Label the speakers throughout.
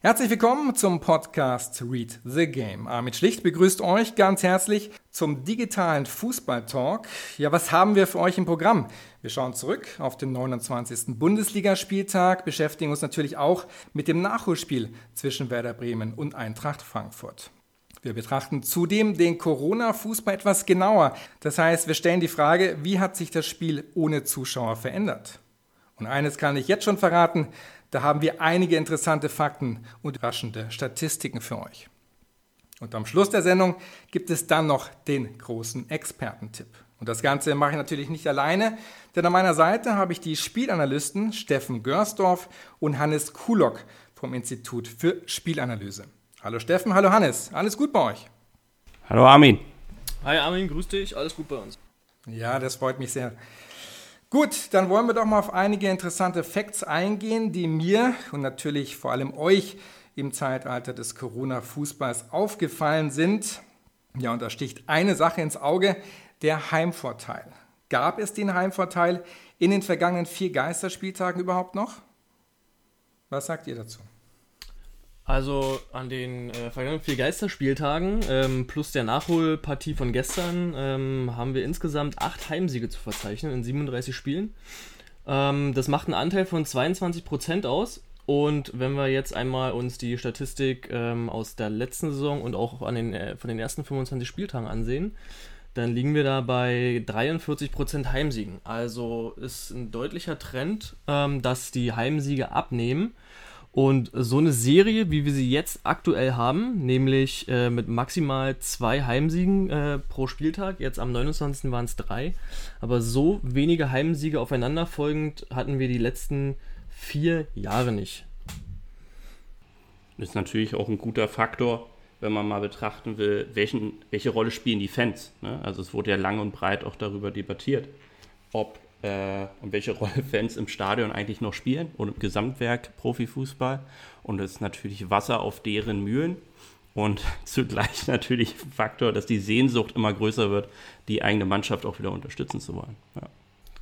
Speaker 1: Herzlich willkommen zum Podcast Read the Game. Armin Schlicht begrüßt euch ganz herzlich zum digitalen Fußballtalk. Ja, was haben wir für euch im Programm? Wir schauen zurück auf den 29. Bundesligaspieltag, beschäftigen uns natürlich auch mit dem Nachholspiel zwischen Werder Bremen und Eintracht Frankfurt. Wir betrachten zudem den Corona-Fußball etwas genauer. Das heißt, wir stellen die Frage, wie hat sich das Spiel ohne Zuschauer verändert? Und eines kann ich jetzt schon verraten, da haben wir einige interessante Fakten und überraschende Statistiken für euch. Und am Schluss der Sendung gibt es dann noch den großen Expertentipp. Und das Ganze mache ich natürlich nicht alleine, denn an meiner Seite habe ich die Spielanalysten Steffen Görsdorf und Hannes Kulock vom Institut für Spielanalyse. Hallo Steffen, hallo Hannes, alles gut bei euch?
Speaker 2: Hallo Armin.
Speaker 3: Hi Armin, grüß dich, alles gut bei uns.
Speaker 1: Ja, das freut mich sehr. Gut, dann wollen wir doch mal auf einige interessante Facts eingehen, die mir und natürlich vor allem euch im Zeitalter des Corona-Fußballs aufgefallen sind. Ja, und da sticht eine Sache ins Auge, der Heimvorteil. Gab es den Heimvorteil in den vergangenen vier Geisterspieltagen überhaupt noch? Was sagt ihr dazu?
Speaker 3: Also an den äh, vergangenen vier Geisterspieltagen ähm, plus der Nachholpartie von gestern ähm, haben wir insgesamt acht Heimsiege zu verzeichnen in 37 Spielen. Ähm, das macht einen Anteil von 22% aus. Und wenn wir jetzt einmal uns die Statistik ähm, aus der letzten Saison und auch an den, äh, von den ersten 25 Spieltagen ansehen, dann liegen wir da bei 43% Heimsiegen. Also ist ein deutlicher Trend, ähm, dass die Heimsiege abnehmen. Und so eine Serie, wie wir sie jetzt aktuell haben, nämlich äh, mit maximal zwei Heimsiegen äh, pro Spieltag, jetzt am 29. waren es drei, aber so wenige Heimsiege aufeinanderfolgend hatten wir die letzten vier Jahre nicht.
Speaker 2: Das ist natürlich auch ein guter Faktor, wenn man mal betrachten will, welchen, welche Rolle spielen die Fans. Ne? Also es wurde ja lang und breit auch darüber debattiert, ob äh, und welche Rolle Fans im Stadion eigentlich noch spielen und im Gesamtwerk Profifußball. Und es ist natürlich Wasser auf deren Mühlen und zugleich natürlich Faktor, dass die Sehnsucht immer größer wird, die eigene Mannschaft auch wieder unterstützen zu wollen. Ja.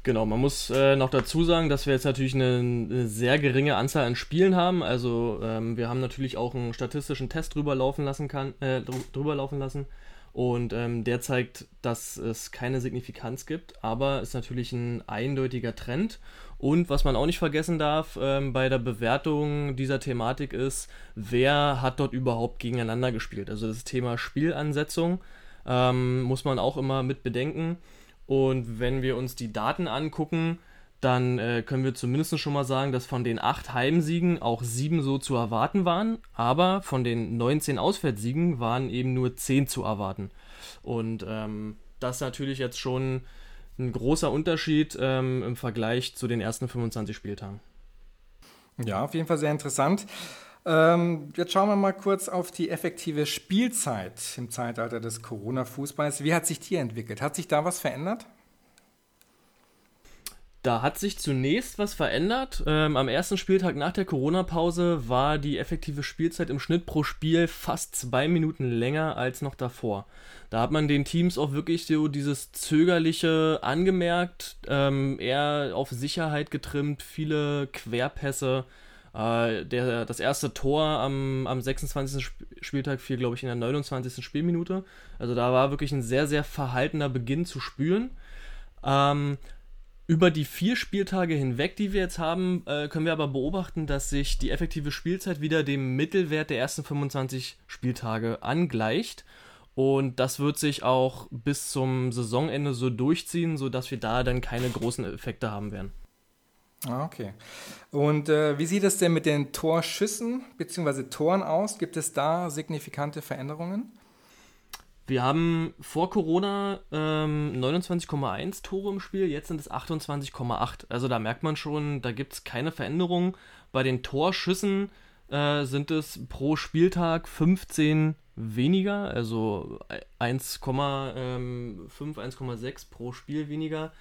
Speaker 3: Genau, man muss äh, noch dazu sagen, dass wir jetzt natürlich eine, eine, sehr geringe Anzahl an Spielen haben. Also ähm, wir haben natürlich auch einen statistischen Test drüber laufen lassen kann, äh, drüber laufen lassen und ähm, der zeigt, dass es keine Signifikanz gibt, aber ist natürlich ein eindeutiger Trend. Und was man auch nicht vergessen darf ähm, bei der Bewertung dieser Thematik ist, wer hat dort überhaupt gegeneinander gespielt. Also das Thema Spielansetzung ähm, muss man auch immer mit bedenken. Und wenn wir uns die Daten angucken, dann äh, können wir zumindest schon mal sagen, dass von den acht Heimsiegen auch sieben so zu erwarten waren, aber von den 19 Auswärtssiegen waren eben nur zehn zu erwarten. Und ähm, das ist natürlich jetzt schon ein großer Unterschied ähm, im Vergleich zu den ersten 25 Spieltagen.
Speaker 1: Ja, auf jeden Fall sehr interessant. Ähm, jetzt schauen wir mal kurz auf die effektive Spielzeit im Zeitalter des Corona-Fußballs. Wie hat sich die entwickelt? Hat sich da was verändert?
Speaker 3: Da hat sich zunächst was verändert. Ähm, am ersten Spieltag nach der Corona-Pause war die effektive Spielzeit im Schnitt pro Spiel fast zwei Minuten länger als noch davor. Da hat man den Teams auch wirklich so dieses Zögerliche angemerkt, ähm, eher auf Sicherheit getrimmt, viele Querpässe. Äh, der, das erste Tor am, am 26. Spieltag fiel, glaube ich, in der 29. Spielminute. Also da war wirklich ein sehr, sehr verhaltener Beginn zu spüren. Ähm, über die vier Spieltage hinweg, die wir jetzt haben, äh, können wir aber beobachten, dass sich die effektive Spielzeit wieder dem Mittelwert der ersten 25 Spieltage angleicht. Und das wird sich auch bis zum Saisonende so durchziehen, sodass wir da dann keine großen Effekte haben werden.
Speaker 1: Ah, okay. Und äh, wie sieht es denn mit den Torschüssen bzw. Toren aus? Gibt es da signifikante Veränderungen?
Speaker 3: Wir haben vor Corona ähm, 29,1 Tore im Spiel, jetzt sind es 28,8. Also da merkt man schon, da gibt es keine Veränderung. Bei den Torschüssen äh, sind es pro Spieltag 15 weniger, also 1,5, ähm, 1,6 pro Spiel weniger.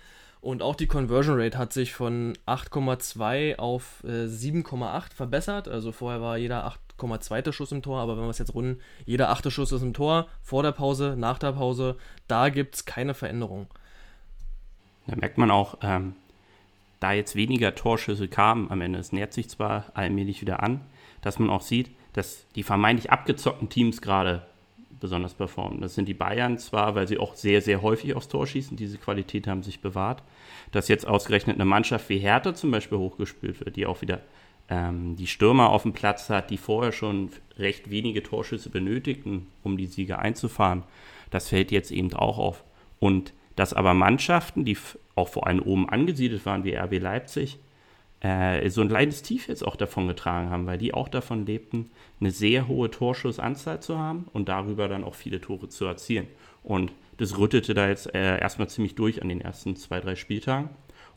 Speaker 3: Und auch die Conversion Rate hat sich von 8,2 auf äh, 7,8 verbessert. Also vorher war jeder 8 zweiter Schuss im Tor, aber wenn wir es jetzt runden, jeder achte Schuss ist im Tor, vor der Pause, nach der Pause, da gibt es keine Veränderung.
Speaker 2: Da merkt man auch, ähm, da jetzt weniger Torschüsse kamen am Ende, es nähert sich zwar allmählich wieder an, dass man auch sieht, dass die vermeintlich abgezockten Teams gerade besonders performen. Das sind die Bayern zwar, weil sie auch sehr, sehr häufig aufs Tor schießen, diese Qualität haben sich bewahrt, dass jetzt ausgerechnet eine Mannschaft wie Hertha zum Beispiel hochgespielt wird, die auch wieder ähm, die Stürmer auf dem Platz hat, die vorher schon recht wenige Torschüsse benötigten, um die Siege einzufahren. Das fällt jetzt eben auch auf. Und dass aber Mannschaften, die auch vor allem oben angesiedelt waren, wie RB Leipzig, äh, so ein kleines Tief jetzt auch davon getragen haben, weil die auch davon lebten, eine sehr hohe Torschussanzahl zu haben und darüber dann auch viele Tore zu erzielen. Und das rüttete da jetzt äh, erstmal ziemlich durch an den ersten zwei, drei Spieltagen.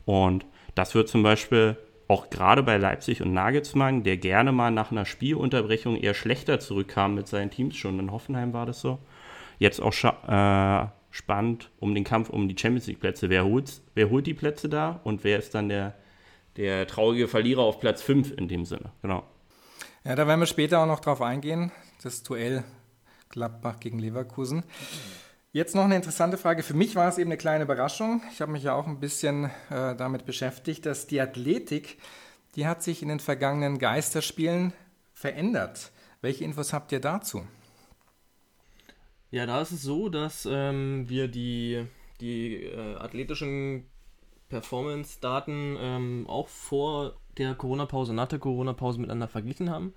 Speaker 2: Und das wird zum Beispiel auch gerade bei Leipzig und Nagelsmann, der gerne mal nach einer Spielunterbrechung eher schlechter zurückkam mit seinen Teams, schon in Hoffenheim war das so, jetzt auch äh, spannend um den Kampf um die Champions League Plätze. Wer holt, wer holt die Plätze da und wer ist dann der, der traurige Verlierer auf Platz 5 in dem Sinne? Genau.
Speaker 1: Ja, da werden wir später auch noch drauf eingehen, das Duell Gladbach gegen Leverkusen. Jetzt noch eine interessante Frage. Für mich war es eben eine kleine Überraschung. Ich habe mich ja auch ein bisschen äh, damit beschäftigt, dass die Athletik, die hat sich in den vergangenen Geisterspielen verändert. Welche Infos habt ihr dazu?
Speaker 3: Ja, da ist es so, dass ähm, wir die, die äh, athletischen Performance-Daten ähm, auch vor der Corona-Pause, nach der Corona-Pause miteinander verglichen haben.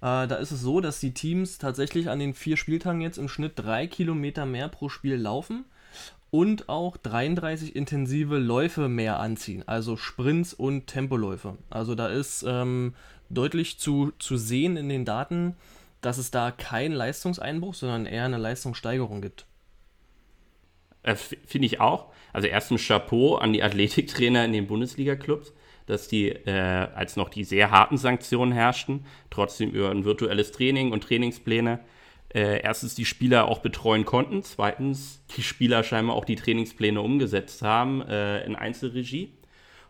Speaker 3: Äh, da ist es so, dass die Teams tatsächlich an den vier Spieltagen jetzt im Schnitt drei Kilometer mehr pro Spiel laufen und auch 33 intensive Läufe mehr anziehen, also Sprints und Tempoläufe. Also da ist ähm, deutlich zu, zu sehen in den Daten, dass es da keinen Leistungseinbruch, sondern eher eine Leistungssteigerung gibt.
Speaker 2: Äh, Finde ich auch. Also erstens Chapeau an die Athletiktrainer in den Bundesliga-Clubs dass die, äh, als noch die sehr harten Sanktionen herrschten, trotzdem über ein virtuelles Training und Trainingspläne äh, erstens die Spieler auch betreuen konnten, zweitens die Spieler scheinbar auch die Trainingspläne umgesetzt haben äh, in Einzelregie.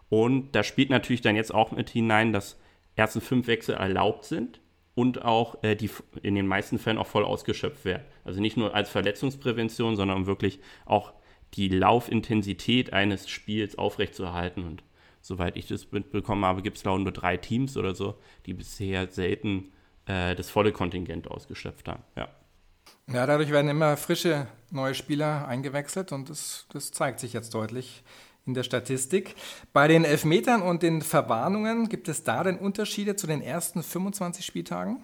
Speaker 2: Und da spielt natürlich dann jetzt auch mit hinein, dass erstens fünf Wechsel erlaubt sind und auch äh, die in den meisten Fällen auch voll ausgeschöpft werden. Also nicht nur als Verletzungsprävention, sondern um wirklich auch die Laufintensität eines Spiels aufrechtzuerhalten. Und soweit ich das mitbekommen habe, gibt es glaube ich nur drei Teams oder so, die bisher selten äh, das volle Kontingent ausgeschöpft haben. Ja.
Speaker 1: Ja, dadurch werden immer frische neue Spieler eingewechselt und das, das zeigt sich jetzt deutlich in der Statistik. Bei den Elfmetern und den Verwarnungen gibt es da denn Unterschiede zu den ersten 25 Spieltagen?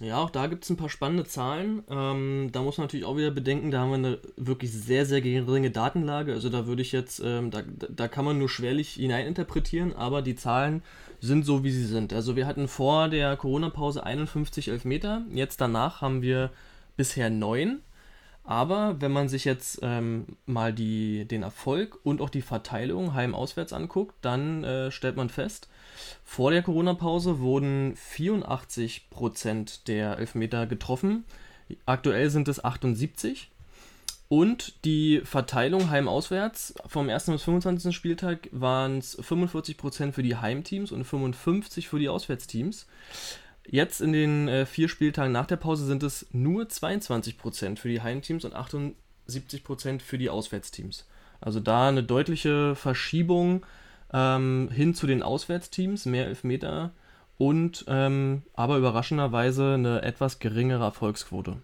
Speaker 3: Ja, auch da gibt es ein paar spannende Zahlen. Ähm, da muss man natürlich auch wieder bedenken, da haben wir eine wirklich sehr, sehr geringe Datenlage. Also da würde ich jetzt, ähm, da, da kann man nur schwerlich hineininterpretieren, aber die Zahlen sind so, wie sie sind. Also wir hatten vor der Corona-Pause 51 Elfmeter, jetzt danach haben wir bisher neun. Aber wenn man sich jetzt ähm, mal die, den Erfolg und auch die Verteilung heim-auswärts anguckt, dann äh, stellt man fest, vor der Corona-Pause wurden 84% der Elfmeter getroffen. Aktuell sind es 78. Und die Verteilung heim-auswärts vom 1. bis 25. Spieltag waren es 45% für die Heimteams und 55% für die Auswärtsteams. Jetzt in den äh, vier Spieltagen nach der Pause sind es nur 22% für die Heimteams und 78% für die Auswärtsteams. Also da eine deutliche Verschiebung ähm, hin zu den Auswärtsteams, mehr Elfmeter und ähm, aber überraschenderweise eine etwas geringere Erfolgsquote.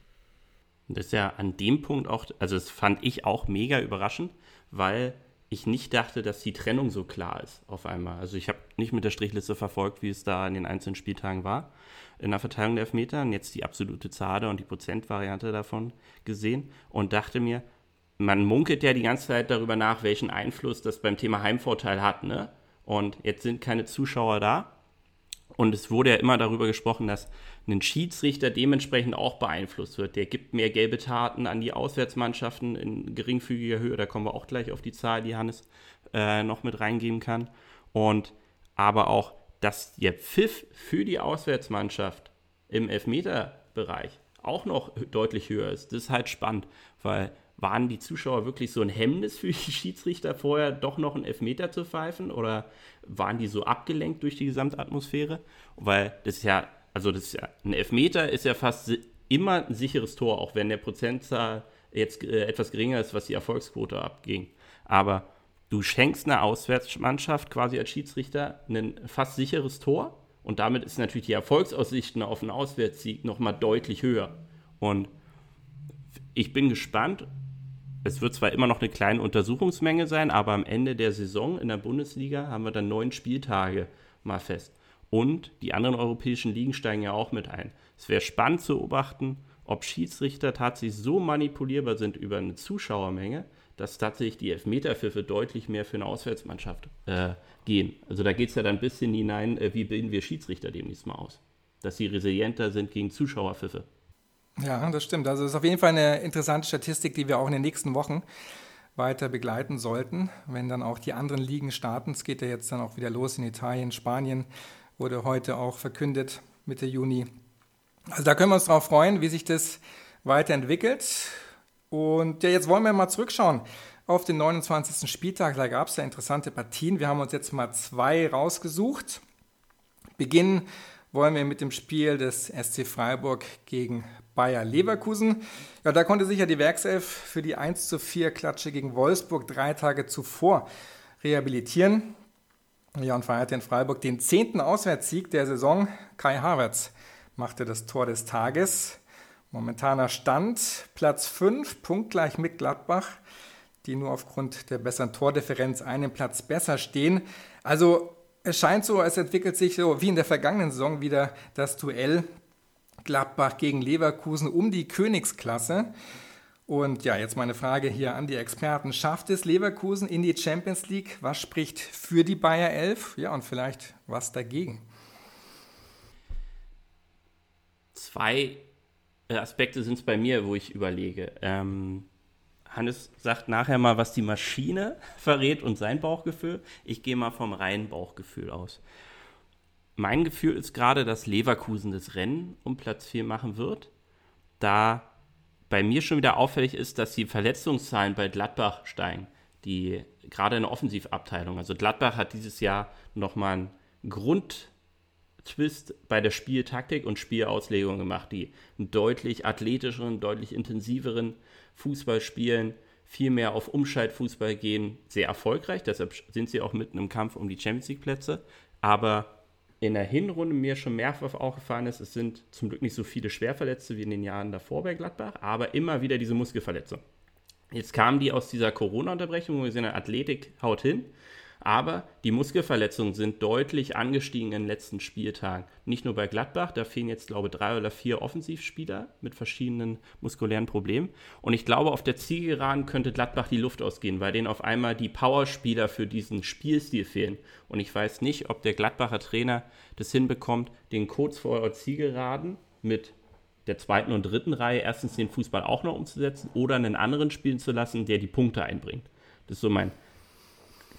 Speaker 2: Das ist ja an dem Punkt auch, also das fand ich auch mega überraschend, weil ich nicht dachte, dass die Trennung so klar ist auf einmal. Also ich habe nicht mit der Strichliste verfolgt, wie es da in den einzelnen Spieltagen war in der Verteilung der Elfmeter und jetzt die absolute Zahl und die Prozentvariante davon gesehen und dachte mir, man munkelt ja die ganze Zeit darüber nach, welchen Einfluss das beim Thema Heimvorteil hat. Ne? Und jetzt sind keine Zuschauer da. Und es wurde ja immer darüber gesprochen, dass ein Schiedsrichter dementsprechend auch beeinflusst wird. Der gibt mehr gelbe Taten an die Auswärtsmannschaften in geringfügiger Höhe. Da kommen wir auch gleich auf die Zahl, die Hannes äh, noch mit reingeben kann. Und aber auch, dass der Pfiff für die Auswärtsmannschaft im Elfmeterbereich auch noch deutlich höher ist. Das ist halt spannend, weil waren die Zuschauer wirklich so ein Hemmnis für die Schiedsrichter vorher doch noch einen Elfmeter zu pfeifen oder waren die so abgelenkt durch die Gesamtatmosphäre? Weil das ist ja, also das ist ja, ein Elfmeter ist ja fast immer ein sicheres Tor, auch wenn der Prozentzahl jetzt äh, etwas geringer ist, was die Erfolgsquote abging. Aber du schenkst einer Auswärtsmannschaft quasi als Schiedsrichter ein fast sicheres Tor Und damit ist natürlich die Erfolgsaussichten auf einen Auswärtssieg nochmal deutlich höher. Und ich bin gespannt. Es wird zwar immer noch eine kleine Untersuchungsmenge sein, aber am Ende der Saison in der Bundesliga haben wir dann neun Spieltage mal fest. Und die anderen europäischen Ligen steigen ja auch mit ein. Es wäre spannend zu beobachten, ob Schiedsrichter tatsächlich so manipulierbar sind über eine Zuschauermenge, dass tatsächlich die Elfmeterpfiffe deutlich mehr für eine Auswärtsmannschaft äh, gehen. Also da geht es ja dann ein bisschen hinein, äh, wie bilden wir Schiedsrichter demnächst mal aus. Dass sie resilienter sind gegen Zuschauerpfiffe.
Speaker 1: Ja, das stimmt. Also es ist auf jeden Fall eine interessante Statistik, die wir auch in den nächsten Wochen weiter begleiten sollten, wenn dann auch die anderen Ligen starten. Es geht ja jetzt dann auch wieder los in Italien, Spanien wurde heute auch verkündet, Mitte Juni. Also da können wir uns darauf freuen, wie sich das weiterentwickelt. Und ja, jetzt wollen wir mal zurückschauen auf den 29. Spieltag. Da gab es ja interessante Partien. Wir haben uns jetzt mal zwei rausgesucht. Beginnen wollen wir mit dem Spiel des SC Freiburg gegen Bayer Leverkusen. Ja, da konnte sich ja die Werkself für die 1 zu 4 Klatsche gegen Wolfsburg drei Tage zuvor rehabilitieren. Ja, und feierte in Freiburg den zehnten Auswärtssieg der Saison. Kai Havertz machte das Tor des Tages. Momentaner Stand Platz 5, punktgleich mit Gladbach, die nur aufgrund der besseren Tordifferenz einen Platz besser stehen. Also es scheint so, es entwickelt sich so wie in der vergangenen Saison wieder das Duell Gladbach gegen Leverkusen um die Königsklasse. Und ja, jetzt meine Frage hier an die Experten. Schafft es Leverkusen in die Champions League? Was spricht für die Bayer 11? Ja, und vielleicht was dagegen?
Speaker 2: Zwei Aspekte sind es bei mir, wo ich überlege. Ähm, Hannes sagt nachher mal, was die Maschine verrät und sein Bauchgefühl. Ich gehe mal vom reinen Bauchgefühl aus. Mein Gefühl ist gerade, dass Leverkusen das Rennen um Platz 4 machen wird, da bei mir schon wieder auffällig ist, dass die Verletzungszahlen bei Gladbach steigen, die gerade in der Offensivabteilung. Also Gladbach hat dieses Jahr nochmal einen Grund Twist bei der Spieltaktik und Spielauslegung gemacht, die einen deutlich athletischeren, deutlich intensiveren Fußball spielen, viel mehr auf Umschaltfußball gehen, sehr erfolgreich. Deshalb sind sie auch mitten im Kampf um die Champions League Plätze. Aber in der Hinrunde mir schon mehrfach aufgefallen ist, es sind zum Glück nicht so viele Schwerverletzte wie in den Jahren davor bei Gladbach, aber immer wieder diese Muskelverletzung. Jetzt kamen die aus dieser Corona-Unterbrechung, wo wir sehen, Athletik haut hin. Aber die Muskelverletzungen sind deutlich angestiegen in den letzten Spieltagen. Nicht nur bei Gladbach, da fehlen jetzt, glaube ich, drei oder vier Offensivspieler mit verschiedenen muskulären Problemen. Und ich glaube, auf der Zielgeraden könnte Gladbach die Luft ausgehen, weil denen auf einmal die Powerspieler für diesen Spielstil fehlen. Und ich weiß nicht, ob der Gladbacher Trainer das hinbekommt, den kurz vor der Zielgeraden mit der zweiten und dritten Reihe erstens den Fußball auch noch umzusetzen oder einen anderen spielen zu lassen, der die Punkte einbringt. Das ist so mein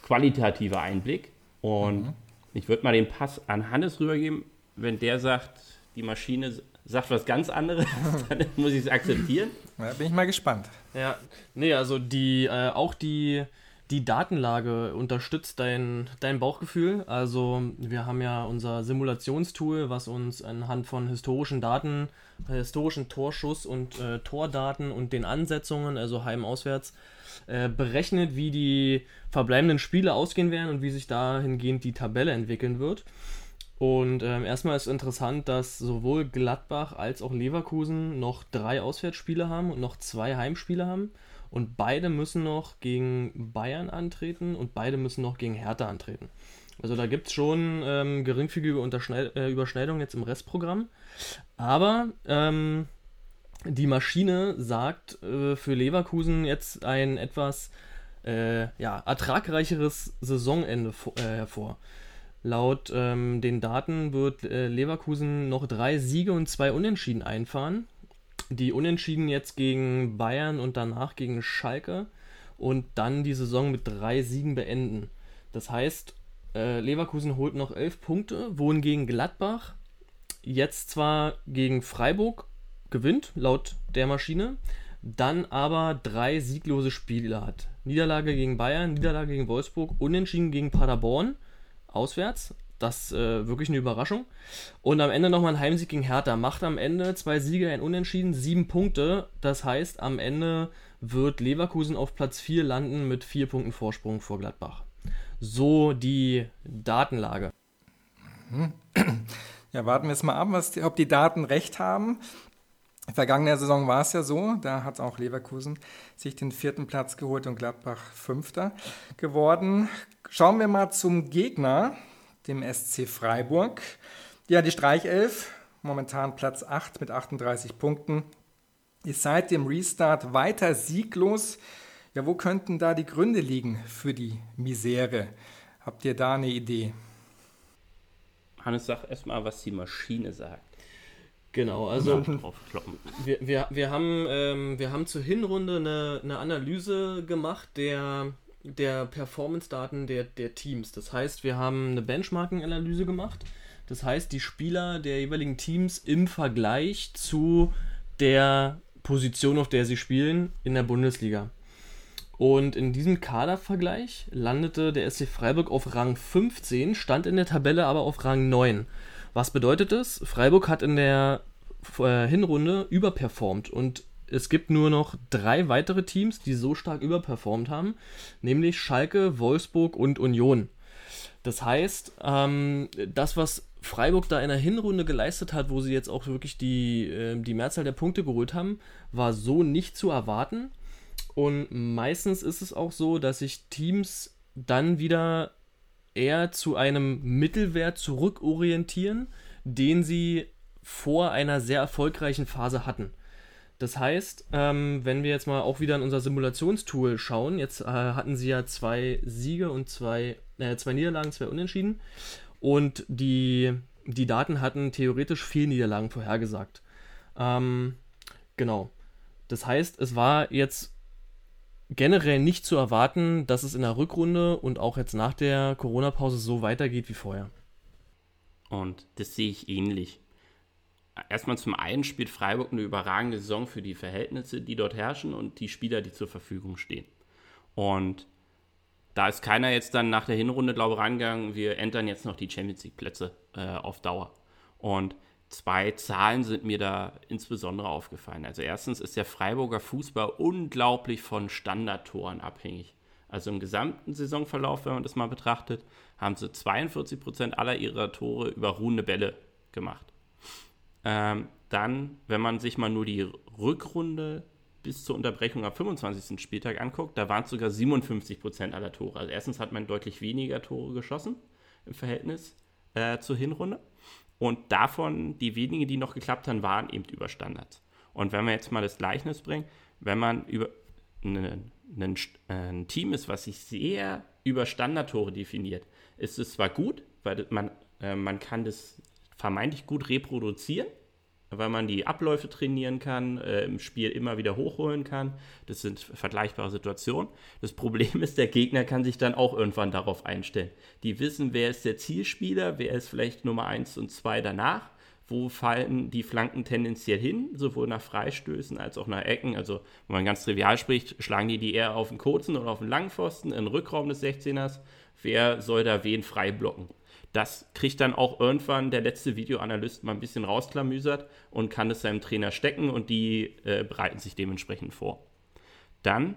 Speaker 2: qualitativer Einblick. Und mhm. ich würde mal den Pass an Hannes rübergeben. Wenn der sagt, die Maschine sagt was ganz anderes, dann muss ich es akzeptieren.
Speaker 1: Ja, bin ich mal gespannt.
Speaker 3: Ja, nee, also die, äh, auch die, die Datenlage unterstützt dein, dein Bauchgefühl. Also wir haben ja unser Simulationstool, was uns anhand von historischen Daten, äh, historischen Torschuss und äh, Tordaten und den Ansetzungen, also heim-auswärts, äh, berechnet, wie die verbleibenden Spiele ausgehen werden und wie sich dahingehend die Tabelle entwickeln wird. Und ähm, erstmal ist interessant, dass sowohl Gladbach als auch Leverkusen noch drei Auswärtsspiele haben und noch zwei Heimspiele haben. Und beide müssen noch gegen Bayern antreten und beide müssen noch gegen Hertha antreten. Also da gibt es schon ähm, geringfügige äh, Überschneidungen jetzt im Restprogramm. Aber ähm, die Maschine sagt äh, für Leverkusen jetzt ein etwas äh, ja, ertragreicheres Saisonende äh, hervor. Laut ähm, den Daten wird äh, Leverkusen noch drei Siege und zwei Unentschieden einfahren. Die Unentschieden jetzt gegen Bayern und danach gegen Schalke und dann die Saison mit drei Siegen beenden. Das heißt, äh, Leverkusen holt noch elf Punkte, wohingegen Gladbach jetzt zwar gegen Freiburg gewinnt, laut der Maschine, dann aber drei sieglose Spiele hat. Niederlage gegen Bayern, Niederlage gegen Wolfsburg, Unentschieden gegen Paderborn, auswärts. Das äh, wirklich eine Überraschung. Und am Ende nochmal ein Heimsieg gegen Hertha. Macht am Ende zwei Siege, ein Unentschieden, sieben Punkte. Das heißt, am Ende wird Leverkusen auf Platz 4 landen mit vier Punkten Vorsprung vor Gladbach. So die Datenlage.
Speaker 1: Ja, warten wir es mal ab, was die, ob die Daten recht haben. Vergangene Saison war es ja so, da hat auch Leverkusen sich den vierten Platz geholt und Gladbach fünfter geworden. Schauen wir mal zum Gegner, dem SC Freiburg. Ja, die Streichelf, momentan Platz 8 mit 38 Punkten, ist seit dem Restart weiter sieglos. Ja, wo könnten da die Gründe liegen für die Misere? Habt ihr da eine Idee?
Speaker 2: Hannes, sag erstmal, was die Maschine sagt.
Speaker 3: Genau, also wir, wir, wir, haben, ähm, wir haben zur Hinrunde eine, eine Analyse gemacht der, der Performance-Daten der, der Teams. Das heißt, wir haben eine Benchmarking-Analyse gemacht. Das heißt, die Spieler der jeweiligen Teams im Vergleich zu der Position, auf der sie spielen, in der Bundesliga. Und in diesem Kadervergleich landete der SC Freiburg auf Rang 15, stand in der Tabelle aber auf Rang 9. Was bedeutet das? Freiburg hat in der äh, Hinrunde überperformt und es gibt nur noch drei weitere Teams, die so stark überperformt haben, nämlich Schalke, Wolfsburg und Union. Das heißt, ähm, das, was Freiburg da in der Hinrunde geleistet hat, wo sie jetzt auch wirklich die, äh, die Mehrzahl der Punkte geholt haben, war so nicht zu erwarten. Und meistens ist es auch so, dass sich Teams dann wieder eher zu einem Mittelwert zurückorientieren, den sie vor einer sehr erfolgreichen Phase hatten. Das heißt, ähm, wenn wir jetzt mal auch wieder in unser Simulationstool schauen, jetzt äh, hatten sie ja zwei Siege und zwei, äh, zwei Niederlagen, zwei Unentschieden. Und die, die Daten hatten theoretisch vier Niederlagen vorhergesagt. Ähm, genau. Das heißt, es war jetzt generell nicht zu erwarten, dass es in der Rückrunde und auch jetzt nach der Corona-Pause so weitergeht wie vorher.
Speaker 2: Und das sehe ich ähnlich. Erstmal zum einen spielt Freiburg eine überragende Saison für die Verhältnisse, die dort herrschen und die Spieler, die zur Verfügung stehen. Und da ist keiner jetzt dann nach der Hinrunde, glaube ich, rangegangen, wir entern jetzt noch die Champions League-Plätze äh, auf Dauer. Und zwei Zahlen sind mir da insbesondere aufgefallen. Also erstens ist der Freiburger Fußball unglaublich von Standardtoren abhängig. Also im gesamten Saisonverlauf, wenn man das mal betrachtet, haben sie 42 Prozent aller ihrer Tore über ruhende Bälle gemacht. Ähm, dann, wenn man sich mal nur die Rückrunde bis zur Unterbrechung am 25. Spieltag anguckt, da waren es sogar 57 Prozent aller Tore. Also erstens hat man deutlich weniger Tore geschossen im Verhältnis äh, zur Hinrunde. Und davon, die wenigen, die noch geklappt haben, waren eben über Standards. Und wenn wir jetzt mal das Gleichnis bringen, wenn man über einen, einen, ein Team ist, was sich sehr über Standardtore definiert, ist es zwar gut, weil man, äh, man kann das vermeintlich gut reproduzieren, weil man die Abläufe trainieren kann, äh, im Spiel immer wieder hochholen kann. Das sind vergleichbare Situationen. Das Problem ist, der Gegner kann sich dann auch irgendwann darauf einstellen. Die wissen, wer ist der Zielspieler, wer ist vielleicht Nummer 1 und 2 danach, wo fallen die Flanken tendenziell hin, sowohl nach Freistößen als auch nach Ecken. Also, wenn man ganz trivial spricht, schlagen die die eher auf den kurzen oder auf den langen Pfosten, in den Rückraum des 16ers. Wer soll da wen frei blocken? Das kriegt dann auch irgendwann der letzte Videoanalyst mal ein bisschen rausklamüsert und kann es seinem Trainer stecken und die äh, bereiten sich dementsprechend vor. Dann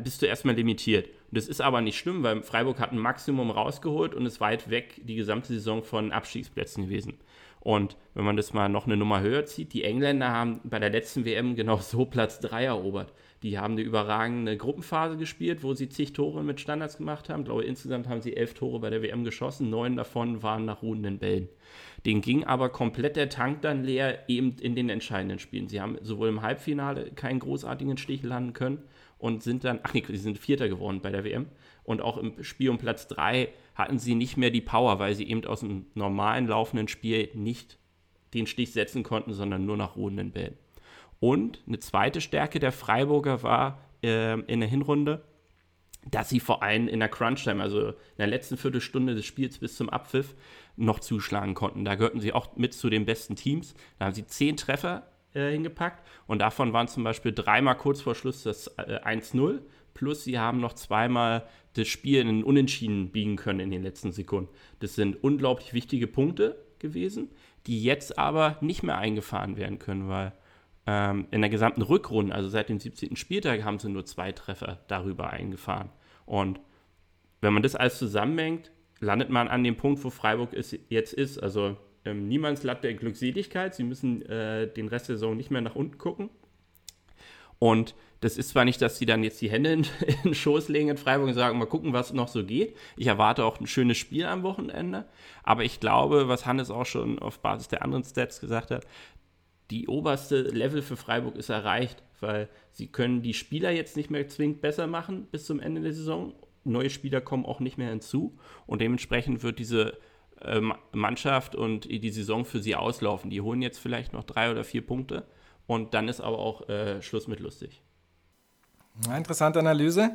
Speaker 2: bist du erstmal limitiert. Und das ist aber nicht schlimm, weil Freiburg hat ein Maximum rausgeholt und ist weit weg die gesamte Saison von Abstiegsplätzen gewesen. Und wenn man das mal noch eine Nummer höher zieht, die Engländer haben bei der letzten WM genau so Platz 3 erobert. Die haben eine überragende Gruppenphase gespielt, wo sie zig Tore mit Standards gemacht haben. Ich glaube, insgesamt haben sie elf Tore bei der WM geschossen. Neun davon waren nach ruhenden Bällen. Den ging aber komplett der Tank dann leer, eben in den entscheidenden Spielen. Sie haben sowohl im Halbfinale keinen großartigen Stich landen können und sind dann, ach nee, sie sind Vierter geworden bei der WM. Und auch im Spiel um Platz 3 hatten sie nicht mehr die Power, weil sie eben aus dem normalen laufenden Spiel nicht den Stich setzen konnten, sondern nur nach ruhenden Bällen. Und eine zweite Stärke der Freiburger war äh, in der Hinrunde, dass sie vor allem in der Crunch-Time, also in der letzten Viertelstunde des Spiels bis zum Abpfiff, noch zuschlagen konnten. Da gehörten sie auch mit zu den besten Teams. Da haben sie zehn Treffer äh, hingepackt und davon waren zum Beispiel dreimal kurz vor Schluss das äh, 1-0. Plus sie haben noch zweimal das Spiel in den Unentschieden biegen können in den letzten Sekunden. Das sind unglaublich wichtige Punkte gewesen, die jetzt aber nicht mehr eingefahren werden können, weil ähm, in der gesamten Rückrunde, also seit dem 17. Spieltag, haben sie nur zwei Treffer darüber eingefahren. Und wenn man das alles zusammenmengt, landet man an dem Punkt, wo Freiburg ist, jetzt ist. Also ähm, Niemandsland der Glückseligkeit. Sie müssen äh, den Rest der Saison nicht mehr nach unten gucken. Und das ist zwar nicht, dass sie dann jetzt die Hände in, in den Schoß legen in Freiburg und sagen, mal gucken, was noch so geht. Ich erwarte auch ein schönes Spiel am Wochenende. Aber ich glaube, was Hannes auch schon auf Basis der anderen Stats gesagt hat, die oberste Level für Freiburg ist erreicht, weil sie können die Spieler jetzt nicht mehr zwingend besser machen bis zum Ende der Saison. Neue Spieler kommen auch nicht mehr hinzu und dementsprechend wird diese ähm, Mannschaft und die Saison für sie auslaufen. Die holen jetzt vielleicht noch drei oder vier Punkte und dann ist aber auch äh, Schluss mit lustig.
Speaker 1: interessante Analyse.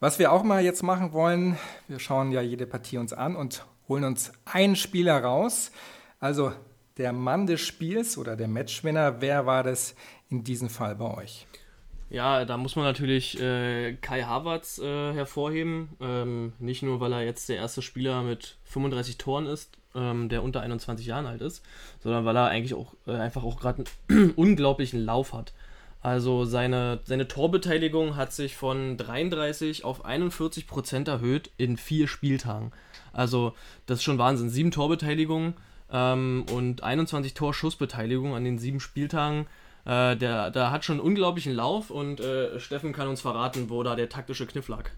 Speaker 1: Was wir auch mal jetzt machen wollen, wir schauen ja jede Partie uns an und holen uns einen Spieler raus. Also der Mann des Spiels oder der Matchwinner, wer war das in diesem Fall bei euch?
Speaker 3: Ja, da muss man natürlich äh, Kai Havertz äh, hervorheben. Ähm, nicht nur, weil er jetzt der erste Spieler mit 35 Toren ist, ähm, der unter 21 Jahren alt ist, sondern weil er eigentlich auch äh, einfach auch gerade einen unglaublichen Lauf hat. Also seine, seine Torbeteiligung hat sich von 33 auf 41 Prozent erhöht in vier Spieltagen. Also das ist schon Wahnsinn. Sieben Torbeteiligungen ähm, und 21 Torschussbeteiligungen an den sieben Spieltagen äh, der, der hat schon einen unglaublichen Lauf und äh, Steffen kann uns verraten, wo da der taktische Kniff lag.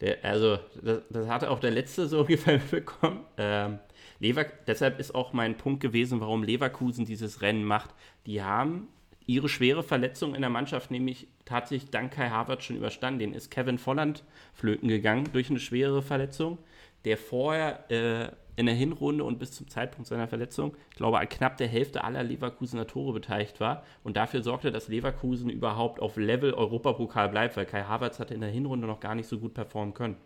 Speaker 2: Der, also, das, das, hatte auch der letzte so ungefähr bekommen. Ähm, Lever deshalb ist auch mein Punkt gewesen, warum Leverkusen dieses Rennen macht. Die haben ihre schwere Verletzung in der Mannschaft nämlich tatsächlich dank Kai Harvard schon überstanden. Den ist Kevin Volland flöten gegangen durch eine schwere Verletzung, der vorher äh, in der Hinrunde und bis zum Zeitpunkt seiner Verletzung, ich glaube, an knapp der Hälfte aller Leverkusener Tore beteiligt war und dafür sorgte, dass Leverkusen überhaupt auf Level Europapokal bleibt, weil Kai Havertz hatte in der Hinrunde noch gar nicht so gut performen können.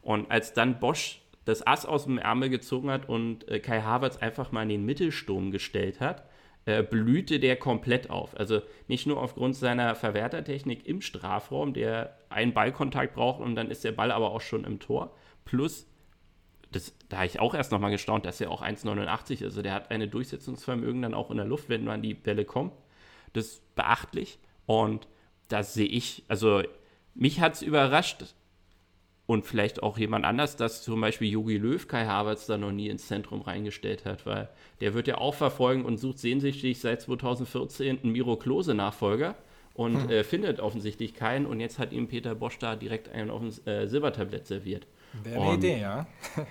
Speaker 2: Und als dann Bosch das Ass aus dem Ärmel gezogen hat und äh, Kai Havertz einfach mal in den Mittelsturm gestellt hat, äh, blühte der komplett auf. Also nicht nur aufgrund seiner Verwertertechnik im Strafraum, der einen Ballkontakt braucht und dann ist der Ball aber auch schon im Tor, plus das, da habe ich auch erst nochmal gestaunt, dass er auch 1,89 ist. Also der hat eine Durchsetzungsvermögen dann auch in der Luft, wenn man an die Bälle kommt. Das ist beachtlich. Und da sehe ich, also mich hat es überrascht und vielleicht auch jemand anders, dass zum Beispiel Jogi Löw Kai Havertz da noch nie ins Zentrum reingestellt hat, weil der wird ja auch verfolgen und sucht sehnsüchtig seit 2014 einen Miro Klose Nachfolger und hm. äh, findet offensichtlich keinen und jetzt hat ihm Peter Bosch da direkt einen auf dem äh, Silbertablett serviert.
Speaker 1: Wäre eine Idee, ja.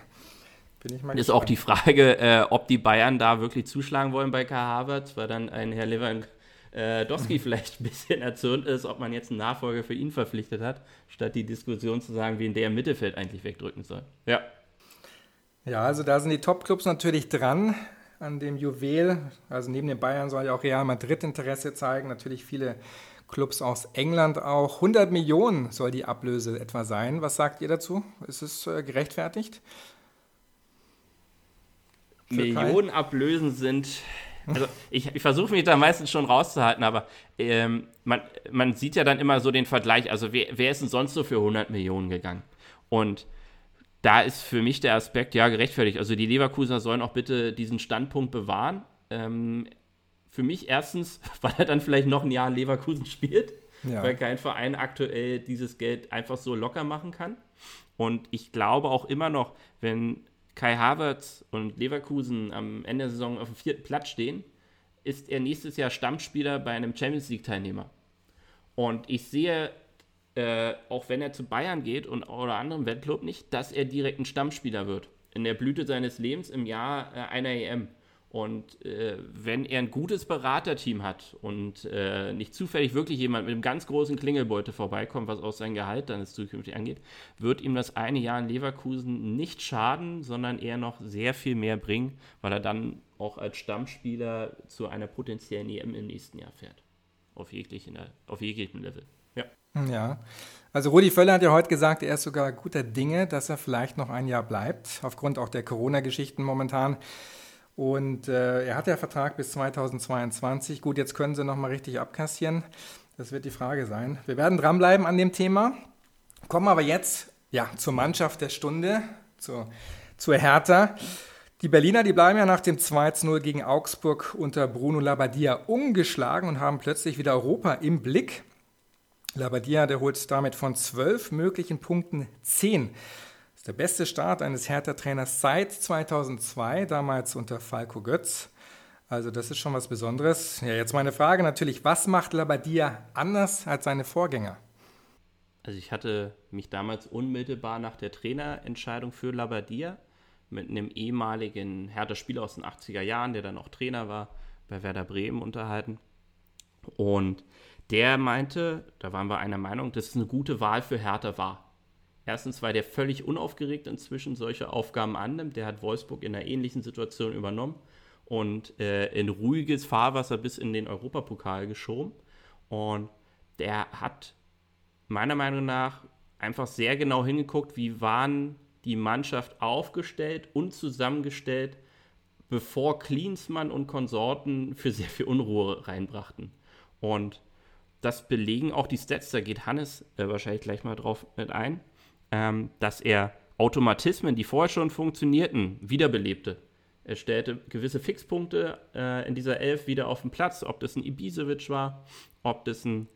Speaker 2: Bin ich mal ist gespannt. auch die Frage, äh, ob die Bayern da wirklich zuschlagen wollen bei Kai Havertz, weil dann ein Herr Lewandowski vielleicht ein bisschen erzürnt ist, ob man jetzt einen Nachfolger für ihn verpflichtet hat, statt die Diskussion zu sagen, wen der im Mittelfeld eigentlich wegdrücken soll. Ja.
Speaker 1: Ja, also da sind die Top-Clubs natürlich dran an dem Juwel. Also neben den Bayern soll ja auch Real Madrid Interesse zeigen. Natürlich viele Clubs aus England auch. 100 Millionen soll die Ablöse etwa sein. Was sagt ihr dazu? Ist es äh, gerechtfertigt?
Speaker 2: Millionen Ablösen sind. Also ich, ich versuche mich da meistens schon rauszuhalten, aber ähm, man, man sieht ja dann immer so den Vergleich. Also wer, wer ist denn sonst so für 100 Millionen gegangen? Und da ist für mich der Aspekt ja gerechtfertigt. Also die Leverkusener sollen auch bitte diesen Standpunkt bewahren. Ähm, für mich erstens, weil er dann vielleicht noch ein Jahr in Leverkusen spielt, ja. weil kein Verein aktuell dieses Geld einfach so locker machen kann. Und ich glaube auch immer noch, wenn Kai Havertz und Leverkusen am Ende der Saison auf dem vierten Platz stehen, ist er nächstes Jahr Stammspieler bei einem Champions League-Teilnehmer. Und ich sehe, äh, auch wenn er zu Bayern geht und, oder anderem Wettclub, nicht, dass er direkt ein Stammspieler wird. In der Blüte seines Lebens im Jahr äh, einer EM. Und äh, wenn er ein gutes Beraterteam hat und äh, nicht zufällig wirklich jemand mit einem ganz großen Klingelbeutel vorbeikommt, was auch sein Gehalt dann zukünftig angeht, wird ihm das eine Jahr in Leverkusen nicht schaden, sondern eher noch sehr viel mehr bringen, weil er dann auch als Stammspieler zu einer potenziellen EM im nächsten Jahr fährt. Auf jeglichen, auf jeglichem Level. Ja.
Speaker 1: Ja. Also Rudi Völler hat ja heute gesagt, er ist sogar guter Dinge, dass er vielleicht noch ein Jahr bleibt, aufgrund auch der Corona-Geschichten momentan. Und äh, er hat ja Vertrag bis 2022. Gut, jetzt können sie nochmal richtig abkassieren. Das wird die Frage sein. Wir werden dranbleiben an dem Thema. Kommen aber jetzt ja, zur Mannschaft der Stunde, zur, zur Hertha. Die Berliner, die bleiben ja nach dem 2-0 gegen Augsburg unter Bruno Labbadia ungeschlagen und haben plötzlich wieder Europa im Blick. Labbadia, der holt damit von zwölf möglichen Punkten zehn. Ist der beste Start eines Hertha-Trainers seit 2002, damals unter Falco Götz. Also das ist schon was Besonderes. Ja, jetzt meine Frage natürlich, was macht Labadia anders als seine Vorgänger?
Speaker 2: Also ich hatte mich damals unmittelbar nach der Trainerentscheidung für Labadia mit einem ehemaligen Hertha-Spieler aus den 80er Jahren, der dann auch Trainer war, bei Werder Bremen unterhalten. Und der meinte, da waren wir einer Meinung, dass es eine gute Wahl für Hertha war. Erstens, weil der völlig unaufgeregt inzwischen solche Aufgaben annimmt. Der hat Wolfsburg in einer ähnlichen Situation übernommen und äh, in ruhiges Fahrwasser bis in den Europapokal geschoben. Und der hat meiner Meinung nach einfach sehr genau hingeguckt, wie waren die Mannschaft aufgestellt und zusammengestellt, bevor Klinsmann und Konsorten für sehr viel Unruhe reinbrachten. Und das belegen auch die Stats, da geht Hannes äh, wahrscheinlich gleich mal drauf mit ein, ähm, dass er Automatismen, die vorher schon funktionierten, wiederbelebte. Er stellte gewisse Fixpunkte äh, in dieser Elf wieder auf den Platz, ob das ein Ibisevic war, ob das ein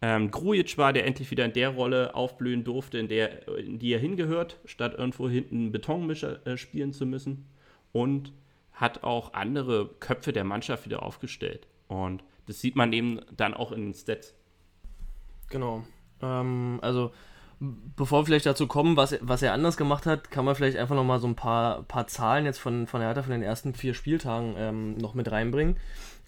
Speaker 2: ähm, Grujic war, der endlich wieder in der Rolle aufblühen durfte, in, der, in die er hingehört, statt irgendwo hinten Betonmischer äh, spielen zu müssen. Und hat auch andere Köpfe der Mannschaft wieder aufgestellt. Und das sieht man eben dann auch in den Stats.
Speaker 3: Genau. Ähm, also bevor wir vielleicht dazu kommen, was, was er anders gemacht hat, kann man vielleicht einfach nochmal so ein paar, paar Zahlen jetzt von, von Hertha von den ersten vier Spieltagen ähm, noch mit reinbringen.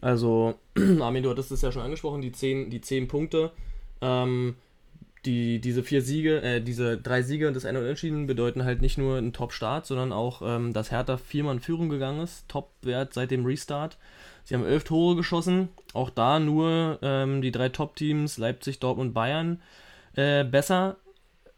Speaker 3: Also, Armin, du hattest es ja schon angesprochen, die zehn, die zehn Punkte. Ähm, die, diese vier Siege, äh, diese drei Siege und das eine Unentschieden bedeuten halt nicht nur einen Top-Start, sondern auch, ähm, dass Hertha viermal in Führung gegangen ist. Top-Wert seit dem Restart. Sie haben elf Tore geschossen. Auch da nur ähm, die drei Top-Teams, Leipzig, Dortmund, Bayern, äh, besser.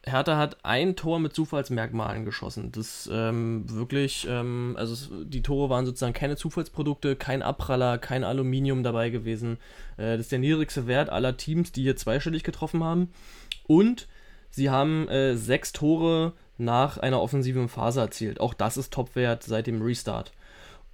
Speaker 3: Hertha hat ein Tor mit Zufallsmerkmalen geschossen. Das ähm, wirklich, ähm, also die Tore waren sozusagen keine Zufallsprodukte, kein Abpraller, kein Aluminium dabei gewesen. Äh, das ist der niedrigste Wert aller Teams, die hier zweistellig getroffen haben. Und sie haben äh, sechs Tore nach einer offensiven Phase erzielt. Auch das ist Topwert seit dem Restart.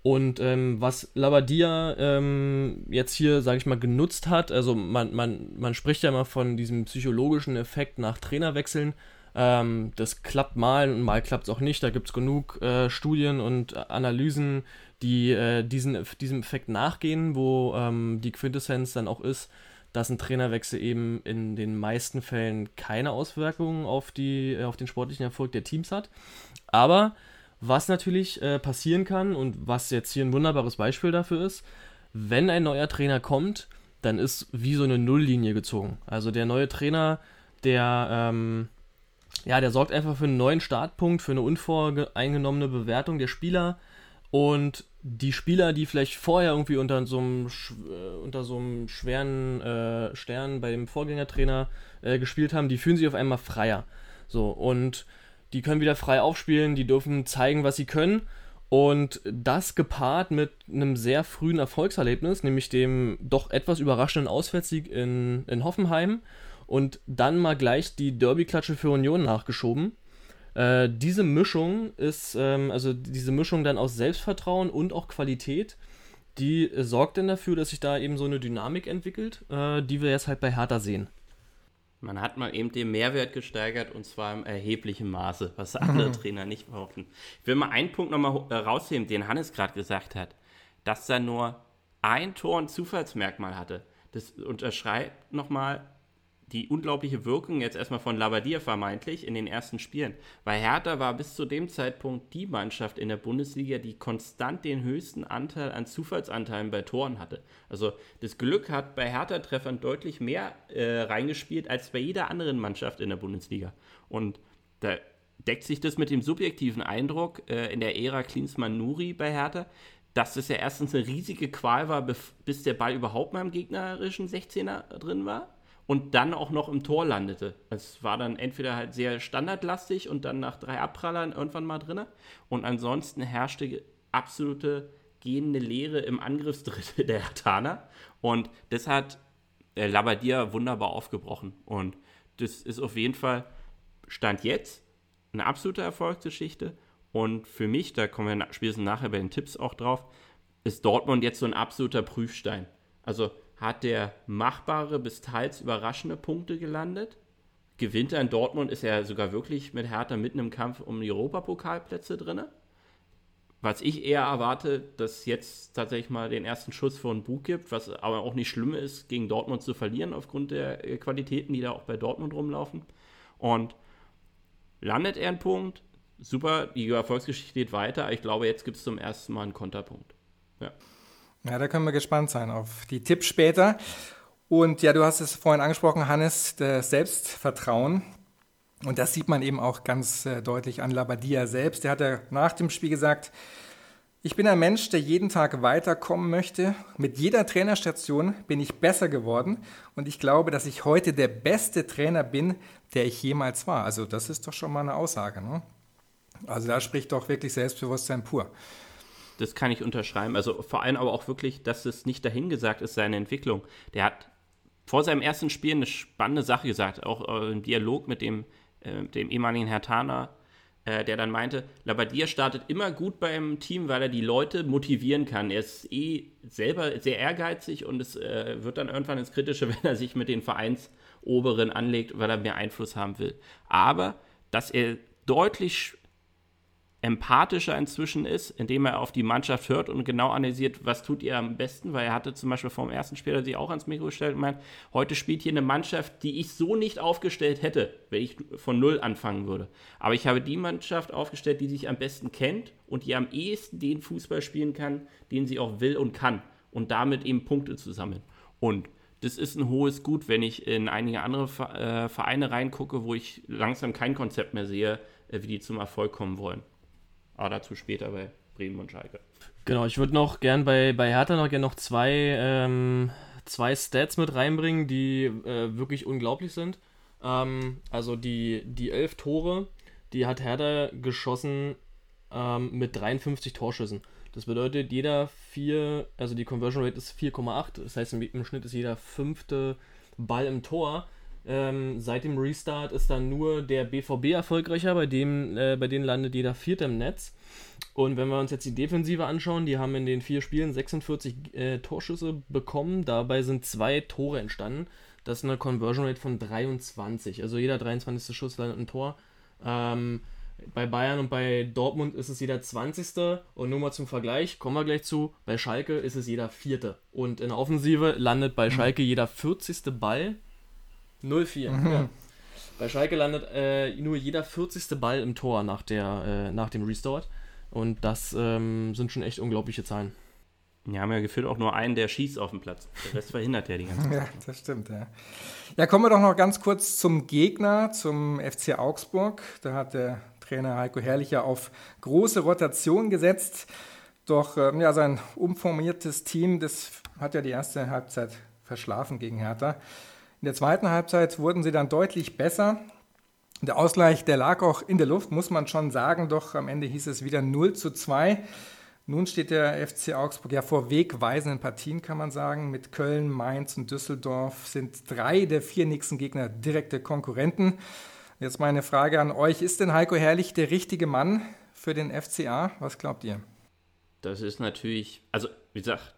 Speaker 3: Und ähm, was Labadia ähm, jetzt hier, sage ich mal, genutzt hat, also man, man, man spricht ja immer von diesem psychologischen Effekt nach Trainerwechseln. Ähm, das klappt mal und mal klappt es auch nicht. Da gibt es genug äh, Studien und Analysen, die äh, diesen, diesem Effekt nachgehen, wo ähm, die Quintessenz dann auch ist, dass ein Trainerwechsel eben in den meisten Fällen keine Auswirkungen auf, die, auf den sportlichen Erfolg der Teams hat. Aber was natürlich äh, passieren kann und was jetzt hier ein wunderbares Beispiel dafür ist, wenn ein neuer Trainer kommt, dann ist wie so eine Nulllinie gezogen. Also der neue Trainer, der, ähm, ja, der sorgt einfach für einen neuen Startpunkt, für eine unvoreingenommene Bewertung der Spieler und die Spieler, die vielleicht vorher irgendwie unter so einem, äh, unter so einem schweren äh, Stern bei dem Vorgängertrainer äh, gespielt haben, die fühlen sich auf einmal freier. So, und die können wieder frei aufspielen, die dürfen zeigen, was sie können. Und das gepaart mit einem sehr frühen Erfolgserlebnis, nämlich dem doch etwas überraschenden Auswärtssieg in, in Hoffenheim und dann mal gleich die Derby-Klatsche für Union nachgeschoben. Äh, diese Mischung ist, ähm, also diese Mischung dann aus Selbstvertrauen und auch Qualität, die sorgt dann dafür, dass sich da eben so eine Dynamik entwickelt, äh, die wir jetzt halt bei Hertha sehen.
Speaker 2: Man hat mal eben den Mehrwert gesteigert und zwar im erheblichen Maße, was andere Trainer nicht behaupten. Ich will mal einen Punkt nochmal äh, rausheben, den Hannes gerade gesagt hat, dass da nur ein Tor ein Zufallsmerkmal hatte. Das unterschreibt nochmal die unglaubliche Wirkung jetzt erstmal von Labadia vermeintlich in den ersten Spielen. Weil Hertha war bis zu dem Zeitpunkt die Mannschaft in der Bundesliga, die konstant den höchsten Anteil an Zufallsanteilen bei Toren hatte. Also das Glück hat bei Hertha-Treffern deutlich mehr äh, reingespielt als bei jeder anderen Mannschaft in der Bundesliga. Und da deckt sich das mit dem subjektiven Eindruck äh, in der Ära Klinsmann-Nuri bei Hertha, dass es ja erstens eine riesige Qual war, bis der Ball überhaupt mal im gegnerischen 16er drin war und dann auch noch im Tor landete. Es war dann entweder halt sehr standardlastig und dann nach drei Abprallern irgendwann mal drin. Und ansonsten herrschte absolute gehende Leere im Angriffsdrittel der Hatana. Und das hat äh, Labadia wunderbar aufgebrochen. Und das ist auf jeden Fall Stand jetzt eine absolute Erfolgsgeschichte. Und für mich, da kommen wir spätestens nachher bei den Tipps auch drauf, ist Dortmund jetzt so ein absoluter Prüfstein. Also hat der machbare bis teils überraschende Punkte gelandet, gewinnt er in Dortmund, ist er sogar wirklich mit Hertha mitten im Kampf um die Europapokalplätze drin. Was ich eher erwarte, dass jetzt tatsächlich mal den ersten Schuss von Bug gibt, was aber auch nicht schlimm ist, gegen Dortmund zu verlieren, aufgrund der äh, Qualitäten, die da auch bei Dortmund rumlaufen. Und landet er einen Punkt, super, die Erfolgsgeschichte geht weiter. Ich glaube, jetzt gibt es zum ersten Mal einen Konterpunkt. Ja.
Speaker 1: Ja, da können wir gespannt sein auf die Tipps später. Und ja, du hast es vorhin angesprochen, Hannes, das Selbstvertrauen. Und das sieht man eben auch ganz äh, deutlich an Labadia selbst. Der hat ja nach dem Spiel gesagt, ich bin ein Mensch, der jeden Tag weiterkommen möchte. Mit jeder Trainerstation bin ich besser geworden und ich glaube, dass ich heute der beste Trainer bin, der ich jemals war. Also das ist doch schon mal eine Aussage. Ne? Also da spricht doch wirklich Selbstbewusstsein pur.
Speaker 2: Das kann ich unterschreiben. Also vor allem aber auch wirklich, dass es nicht dahingesagt ist, seine Entwicklung. Der hat vor seinem ersten Spiel eine spannende Sache gesagt, auch äh, im Dialog mit dem, äh, dem ehemaligen Herr Tana, äh, der dann meinte, Labadier startet immer gut beim Team, weil er die Leute motivieren kann. Er ist eh selber sehr ehrgeizig und es äh, wird dann irgendwann ins Kritische, wenn er sich mit den Vereinsoberen anlegt, weil er mehr Einfluss haben will. Aber dass er deutlich empathischer inzwischen ist, indem er auf die Mannschaft hört und genau analysiert, was tut ihr am besten, weil er hatte zum Beispiel vor dem ersten Spiel sich auch ans Mikro gestellt und meint, heute spielt hier eine Mannschaft, die ich so nicht aufgestellt hätte, wenn ich von Null anfangen würde. Aber ich habe die Mannschaft aufgestellt, die sich am besten kennt und die am ehesten den Fußball spielen kann, den sie auch will und kann und damit eben Punkte zu sammeln. Und das ist ein hohes Gut, wenn ich in einige andere äh, Vereine reingucke, wo ich langsam kein Konzept mehr sehe, äh, wie die zum Erfolg kommen wollen. Aber dazu später bei Bremen und Schalke.
Speaker 3: Genau, ich würde noch gern bei, bei Hertha noch gerne noch zwei, ähm, zwei Stats mit reinbringen, die äh, wirklich unglaublich sind. Ähm, also die, die elf Tore, die hat Hertha geschossen ähm, mit 53 Torschüssen. Das bedeutet, jeder vier, also die Conversion Rate ist 4,8, das heißt im, Schnitt ist jeder fünfte Ball im Tor. Ähm, seit dem Restart ist dann nur der BVB erfolgreicher, bei dem äh, bei denen landet jeder Vierte im Netz. Und wenn wir uns jetzt die Defensive anschauen, die haben in den vier Spielen 46 äh, Torschüsse bekommen, dabei sind zwei Tore entstanden. Das ist eine Conversion Rate von 23, also jeder 23. Schuss landet ein Tor. Ähm, bei Bayern und bei Dortmund ist es jeder 20. Und nur mal zum Vergleich, kommen wir gleich zu, bei Schalke ist es jeder Vierte. Und in der Offensive landet bei mhm. Schalke jeder 40. Ball 0-4. Mhm. Ja. Bei Schalke landet äh, nur jeder 40. Ball im Tor nach, der, äh, nach dem Restart. Und das ähm, sind schon echt unglaubliche Zahlen.
Speaker 2: Wir haben ja gefühlt auch nur einen, der schießt auf dem Platz. Der Rest verhindert ja die ganze Zeit.
Speaker 1: Ja, das stimmt, ja. Ja, kommen wir doch noch ganz kurz zum Gegner, zum FC Augsburg. Da hat der Trainer Heiko Herrlich ja auf große Rotation gesetzt. Doch ähm, ja, sein umformiertes Team, das hat ja die erste Halbzeit verschlafen gegen Hertha. In der zweiten Halbzeit wurden sie dann deutlich besser. Der Ausgleich, der lag auch in der Luft, muss man schon sagen, doch am Ende hieß es wieder 0 zu 2. Nun steht der FC Augsburg ja vor wegweisenden Partien, kann man sagen. Mit Köln, Mainz und Düsseldorf sind drei der vier nächsten Gegner direkte Konkurrenten. Jetzt meine Frage an euch: Ist denn Heiko Herrlich der richtige Mann für den FCA? Was glaubt ihr?
Speaker 2: Das ist natürlich, also wie gesagt,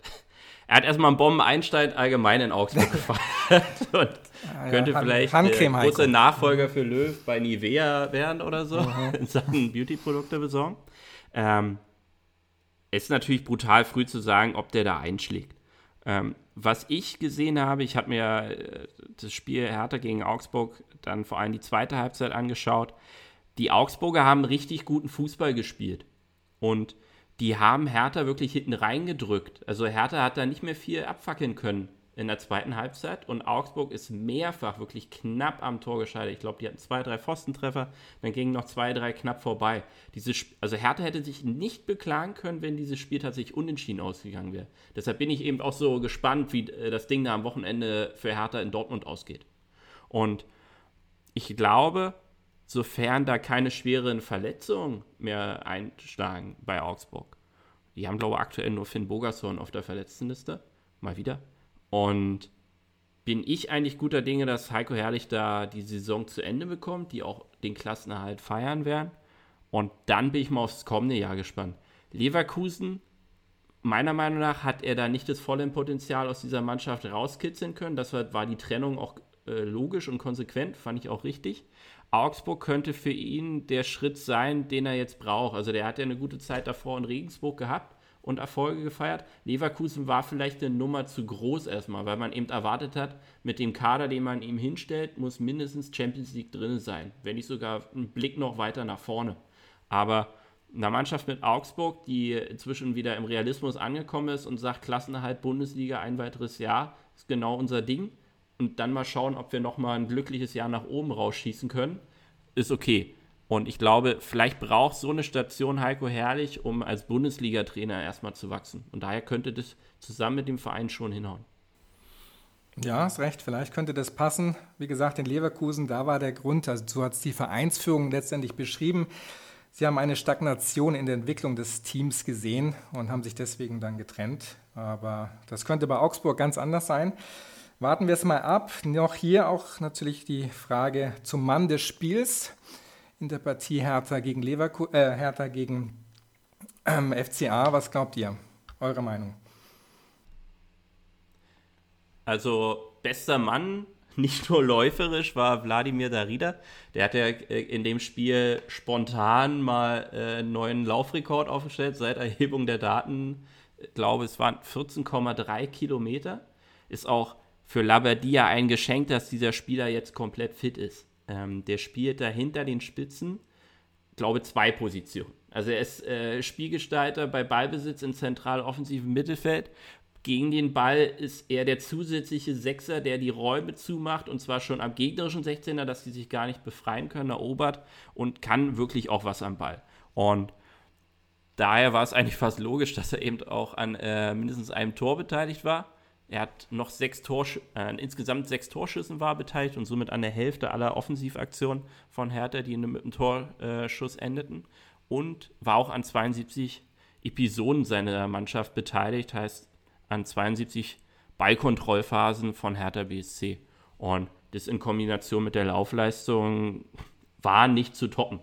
Speaker 2: er hat erstmal einen Bomben-Einstein allgemein in Augsburg gefeiert und ja, könnte Hand, vielleicht Handcreme der große Nachfolger für Löw bei Nivea werden oder so, mhm. in Sachen Beauty-Produkte besorgen. Ähm, es ist natürlich brutal früh zu sagen, ob der da einschlägt. Ähm, was ich gesehen habe, ich habe mir äh, das Spiel Hertha gegen Augsburg dann vor allem die zweite Halbzeit angeschaut. Die Augsburger haben richtig guten Fußball gespielt. Und die haben Hertha wirklich hinten reingedrückt. Also Hertha hat da nicht mehr viel abfackeln können in der zweiten Halbzeit und Augsburg ist mehrfach wirklich knapp am Tor gescheitert. Ich glaube, die hatten zwei, drei Pfostentreffer, dann gingen noch zwei, drei knapp vorbei. Diese, also Hertha hätte sich nicht beklagen können, wenn dieses Spiel tatsächlich unentschieden ausgegangen wäre. Deshalb bin ich eben auch so gespannt, wie äh, das Ding da am Wochenende für Hertha in Dortmund ausgeht. Und ich glaube, sofern da keine schweren Verletzungen mehr einschlagen bei Augsburg. Die haben, glaube ich, aktuell nur Finn Bogerson auf der Verletztenliste. Mal wieder. Und bin ich eigentlich guter Dinge, dass Heiko Herrlich da die Saison zu Ende bekommt, die auch den Klassenerhalt feiern werden. Und dann bin ich mal aufs kommende Jahr gespannt. Leverkusen, meiner Meinung nach, hat er da nicht das volle Potenzial aus dieser Mannschaft rauskitzeln können. Das war, war die Trennung auch äh, logisch und konsequent, fand ich auch richtig. Augsburg könnte für ihn der Schritt sein, den er jetzt braucht. Also der hat ja eine gute Zeit davor in Regensburg gehabt und Erfolge gefeiert. Leverkusen war vielleicht eine Nummer zu groß erstmal, weil man eben erwartet hat, mit dem Kader, den man ihm hinstellt, muss mindestens Champions League drin sein. Wenn nicht sogar ein Blick noch weiter nach vorne. Aber eine Mannschaft mit Augsburg, die inzwischen wieder im Realismus angekommen ist und sagt, Klassenerhalt Bundesliga ein weiteres Jahr, ist genau unser Ding. Und dann mal schauen, ob wir nochmal ein glückliches Jahr nach oben rausschießen können, ist okay. Und ich glaube, vielleicht braucht so eine Station Heiko Herrlich, um als Bundesliga-Trainer erstmal zu wachsen. Und daher könnte das zusammen mit dem Verein schon hinhauen.
Speaker 1: Ja, hast recht, vielleicht könnte das passen. Wie gesagt, in Leverkusen, da war der Grund, also so hat es die Vereinsführung letztendlich beschrieben. Sie haben eine Stagnation in der Entwicklung des Teams gesehen und haben sich deswegen dann getrennt. Aber das könnte bei Augsburg ganz anders sein. Warten wir es mal ab. Noch hier auch natürlich die Frage zum Mann des Spiels in der Partie Hertha gegen, Leverku äh, Hertha gegen ähm, FCA. Was glaubt ihr? Eure Meinung?
Speaker 2: Also bester Mann, nicht nur läuferisch, war Wladimir Darida. Der hat ja äh, in dem Spiel spontan mal äh, einen neuen Laufrekord aufgestellt seit Erhebung der Daten. Ich glaube, es waren 14,3 Kilometer. Ist auch für Labadia ein Geschenk, dass dieser Spieler jetzt komplett fit ist. Ähm, der spielt da hinter den Spitzen, glaube zwei Positionen. Also er ist äh, Spielgestalter bei Ballbesitz im zentral offensiven Mittelfeld. Gegen den Ball ist er der zusätzliche Sechser, der die Räume zumacht und zwar schon am gegnerischen 16er, dass die sich gar nicht befreien können, erobert und kann wirklich auch was am Ball. Und daher war es eigentlich fast logisch, dass er eben auch an äh, mindestens einem Tor beteiligt war. Er hat noch sechs Torsch äh, insgesamt sechs Torschüssen war beteiligt und somit an der Hälfte aller Offensivaktionen von Hertha, die mit einem Torschuss endeten. Und war auch an 72 Episoden seiner Mannschaft beteiligt, heißt an 72 Ballkontrollphasen von Hertha BSC. Und das in Kombination mit der Laufleistung war nicht zu toppen.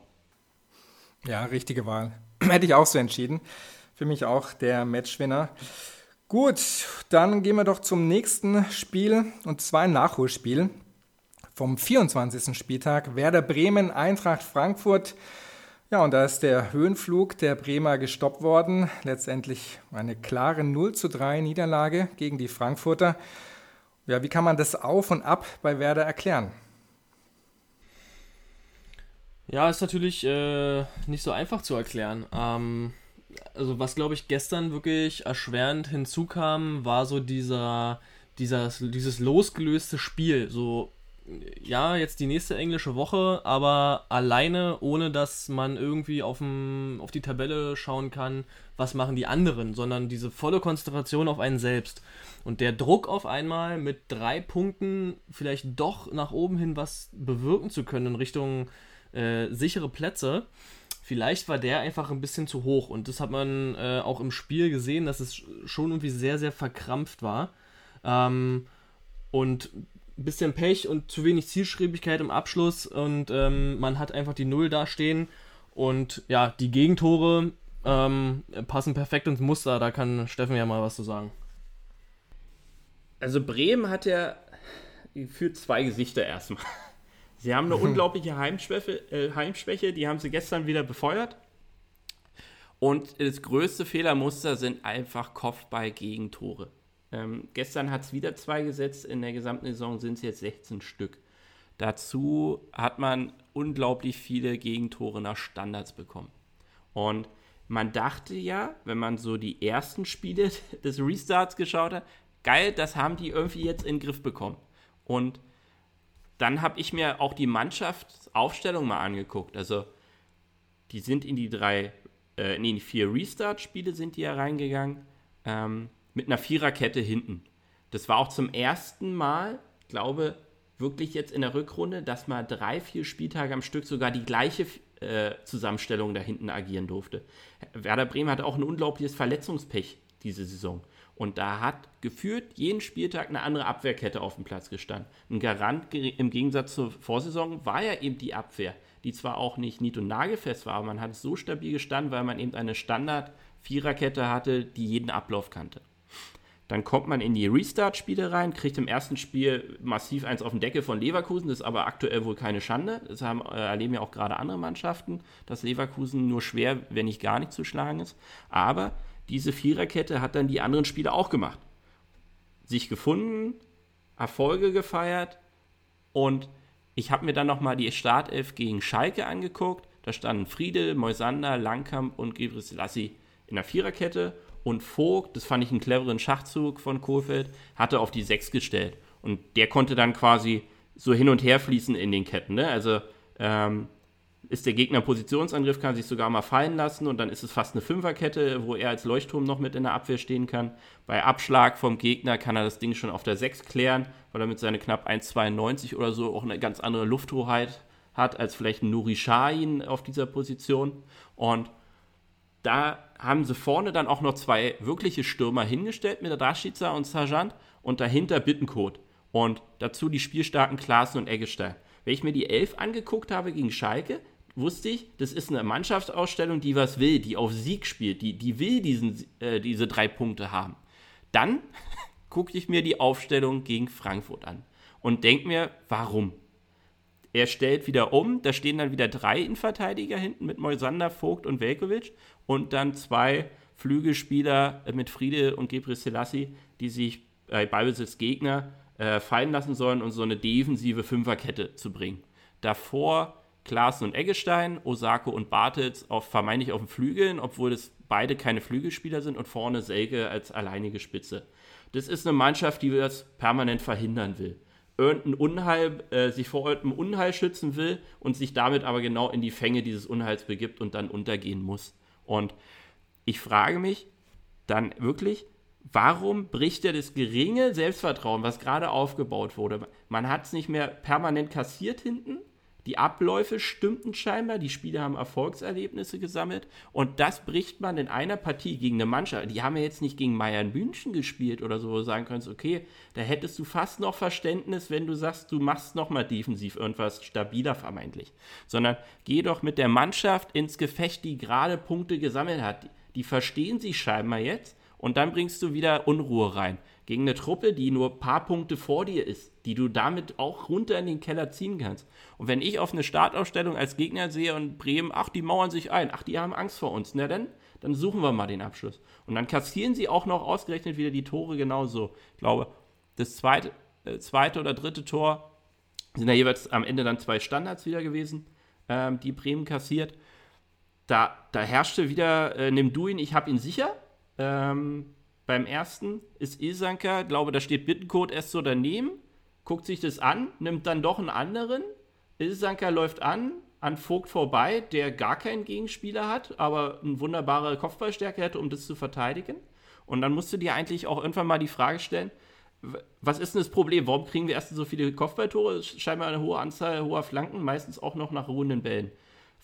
Speaker 1: Ja, richtige Wahl. Hätte ich auch so entschieden. Für mich auch der Matchwinner. Gut, dann gehen wir doch zum nächsten Spiel und zwar ein Nachholspiel vom 24. Spieltag. Werder Bremen, Eintracht Frankfurt. Ja, und da ist der Höhenflug der Bremer gestoppt worden. Letztendlich eine klare 0 zu 3 Niederlage gegen die Frankfurter. Ja, wie kann man das Auf und Ab bei Werder erklären?
Speaker 3: Ja, ist natürlich äh, nicht so einfach zu erklären. Ähm, also was glaube ich gestern wirklich erschwerend hinzukam, war so dieser, dieser, dieses losgelöste Spiel. So, ja, jetzt die nächste englische Woche, aber alleine, ohne dass man irgendwie auf, dem, auf die Tabelle schauen kann, was machen die anderen, sondern diese volle Konzentration auf einen selbst. Und der Druck auf einmal mit drei Punkten vielleicht doch nach oben hin was bewirken zu können in Richtung äh, sichere Plätze vielleicht war der einfach ein bisschen zu hoch. Und das hat man äh, auch im Spiel gesehen, dass es schon irgendwie sehr, sehr verkrampft war. Ähm, und ein bisschen Pech und zu wenig Zielschreibigkeit im Abschluss. Und ähm, man hat einfach die Null dastehen. Und ja, die Gegentore ähm, passen perfekt ins Muster. Da kann Steffen ja mal was zu sagen.
Speaker 2: Also Bremen hat ja für zwei Gesichter erstmal. Sie haben eine unglaubliche Heimschwäche, äh, Heimschwäche, die haben sie gestern wieder befeuert. Und das größte Fehlermuster sind einfach Kopfball-Gegentore. Ähm, gestern hat es wieder zwei gesetzt, in der gesamten Saison sind es jetzt 16 Stück. Dazu hat man unglaublich viele Gegentore nach Standards bekommen. Und man dachte ja, wenn man so die ersten Spiele des Restarts geschaut hat, geil, das haben die irgendwie jetzt in den Griff bekommen. Und dann habe ich mir auch die Mannschaftsaufstellung mal angeguckt. Also die sind in die drei, äh, in die vier Restart-Spiele sind die ja reingegangen, ähm, mit einer Viererkette hinten. Das war auch zum ersten Mal, glaube wirklich jetzt in der Rückrunde, dass mal drei, vier Spieltage am Stück sogar die gleiche äh, Zusammenstellung da hinten agieren durfte. Werder Bremen hatte auch ein unglaubliches Verletzungspech diese Saison. Und da hat geführt jeden Spieltag eine andere Abwehrkette auf dem Platz gestanden. Ein Garant im Gegensatz zur Vorsaison war ja eben die Abwehr, die zwar auch nicht nied- und nagelfest war, aber man hat es so stabil gestanden, weil man eben eine Standard-Viererkette hatte, die jeden Ablauf kannte. Dann kommt man in die Restart-Spiele rein, kriegt im ersten Spiel massiv eins auf den Deckel von Leverkusen, das ist aber aktuell wohl keine Schande. Das haben, äh, erleben ja auch gerade andere Mannschaften, dass Leverkusen nur schwer, wenn nicht gar nicht zu schlagen ist. Aber diese Viererkette hat dann die anderen Spiele auch gemacht. Sich gefunden, Erfolge gefeiert und ich habe mir dann nochmal die Startelf gegen Schalke angeguckt. Da standen Friedel, Moisander, Langkamp und Gebre Selassie in der Viererkette und Vogt, das fand ich einen cleveren Schachzug von Kohlfeld, hatte auf die 6 gestellt. Und der konnte dann quasi so hin und her fließen in den Ketten. Ne? Also ähm, ist der Gegner Positionsangriff, kann sich sogar mal fallen lassen und dann ist es fast eine Fünferkette, wo er als Leuchtturm noch mit in der Abwehr stehen kann. Bei Abschlag vom Gegner kann er das Ding schon auf der 6 klären, weil er mit seiner knapp 1,92 oder so auch eine ganz andere Lufthoheit hat als vielleicht ein Nuri Sahin auf dieser Position. Und da haben sie vorne dann auch noch zwei wirkliche Stürmer hingestellt mit Rashica und Sajant und dahinter Bittenkot. Und dazu die spielstarken Klaassen und Eggestein. Wenn ich mir die Elf angeguckt habe gegen Schalke, wusste ich, das ist eine Mannschaftsausstellung, die was will, die auf Sieg spielt, die, die will diesen, äh, diese drei Punkte haben. Dann gucke ich mir die Aufstellung gegen Frankfurt an und denke mir, warum? Er stellt wieder um, da stehen dann wieder drei Innenverteidiger hinten mit Moisander, Vogt und Velkovic und dann zwei Flügelspieler mit Friede und Gebre Selassie, die sich bei Ballbesitz Gegner äh, fallen lassen sollen, um so eine defensive Fünferkette zu bringen. Davor Klaassen und Eggestein, Osako und Bartels auf, vermeintlich auf den Flügeln, obwohl es beide keine Flügelspieler sind und vorne Selke als alleinige Spitze. Das ist eine Mannschaft, die das permanent verhindern will irgendein Unheil, äh, sich vor irgendeinem Unheil schützen will und sich damit aber genau in die Fänge dieses Unheils begibt und dann untergehen muss. Und ich frage mich dann wirklich, warum bricht er das geringe Selbstvertrauen, was gerade aufgebaut wurde? Man hat es nicht mehr permanent kassiert hinten, die Abläufe stimmten scheinbar, die Spieler haben Erfolgserlebnisse gesammelt und das bricht man in einer Partie gegen eine Mannschaft. Die haben ja jetzt nicht gegen Bayern München gespielt oder so, wo du sagen kannst, okay, da hättest du fast noch Verständnis, wenn du sagst, du machst nochmal defensiv irgendwas stabiler vermeintlich. Sondern geh doch mit der Mannschaft ins Gefecht, die gerade Punkte gesammelt hat. Die verstehen sich scheinbar jetzt und dann bringst du wieder Unruhe rein gegen eine Truppe, die nur ein paar Punkte vor dir ist, die du damit auch runter in den Keller ziehen kannst. Und wenn ich auf eine Startausstellung als Gegner sehe und Bremen, ach, die mauern sich ein, ach, die haben Angst vor uns, na dann, dann suchen wir mal den Abschluss. Und dann kassieren sie auch noch ausgerechnet wieder die Tore genauso. Ich glaube, das zweite, äh, zweite oder dritte Tor sind ja jeweils am Ende dann zwei Standards wieder gewesen, ähm, die Bremen kassiert. Da, da herrschte wieder, äh, nimm du ihn, ich hab ihn sicher. Ähm, beim ersten ist Isanka, glaube, da steht Bittencode erst so daneben, guckt sich das an, nimmt dann doch einen anderen. Isanka läuft an, an Vogt vorbei, der gar keinen Gegenspieler hat, aber eine wunderbare Kopfballstärke hätte, um das zu verteidigen. Und dann musst du dir eigentlich auch irgendwann mal die Frage stellen, was ist denn das Problem? Warum kriegen wir erst so viele Kopfballtore? Scheinbar eine hohe Anzahl hoher Flanken, meistens auch noch nach ruhenden Bällen.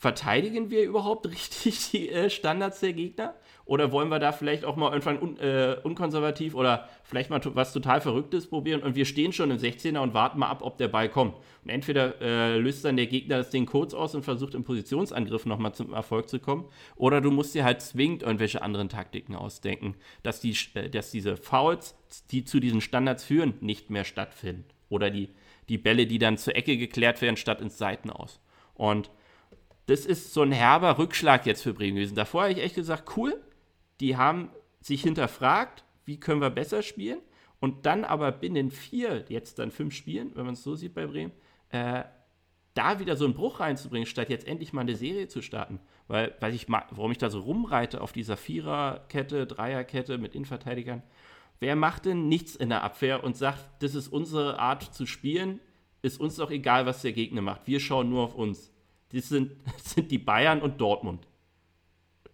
Speaker 2: Verteidigen wir überhaupt richtig die äh, Standards der Gegner? Oder wollen wir da vielleicht auch mal irgendwann un, äh, unkonservativ oder vielleicht mal was total Verrücktes probieren und wir stehen schon im 16er und warten mal ab, ob der Ball kommt. Und entweder äh, löst dann der Gegner das Ding kurz aus und versucht im Positionsangriff nochmal zum Erfolg zu kommen, oder du musst dir halt zwingend irgendwelche anderen Taktiken ausdenken, dass, die, äh, dass diese Fouls, die zu diesen Standards führen, nicht mehr stattfinden. Oder die, die Bälle, die dann zur Ecke geklärt werden, statt ins Seiten aus. Und das ist so ein herber Rückschlag jetzt für Bremen gewesen. Davor habe ich echt gesagt, cool, die haben sich hinterfragt, wie können wir besser spielen und dann aber binnen vier, jetzt dann fünf Spielen, wenn man es so sieht bei Bremen, äh, da wieder so einen Bruch reinzubringen, statt jetzt endlich mal eine Serie zu starten. Weil, weil ich warum ich da so rumreite auf dieser Viererkette, Dreierkette mit Innenverteidigern. Wer macht denn nichts in der Abwehr und sagt, das ist unsere Art zu spielen, ist uns doch egal, was der Gegner macht. Wir schauen nur auf uns. Das sind, das sind die Bayern und Dortmund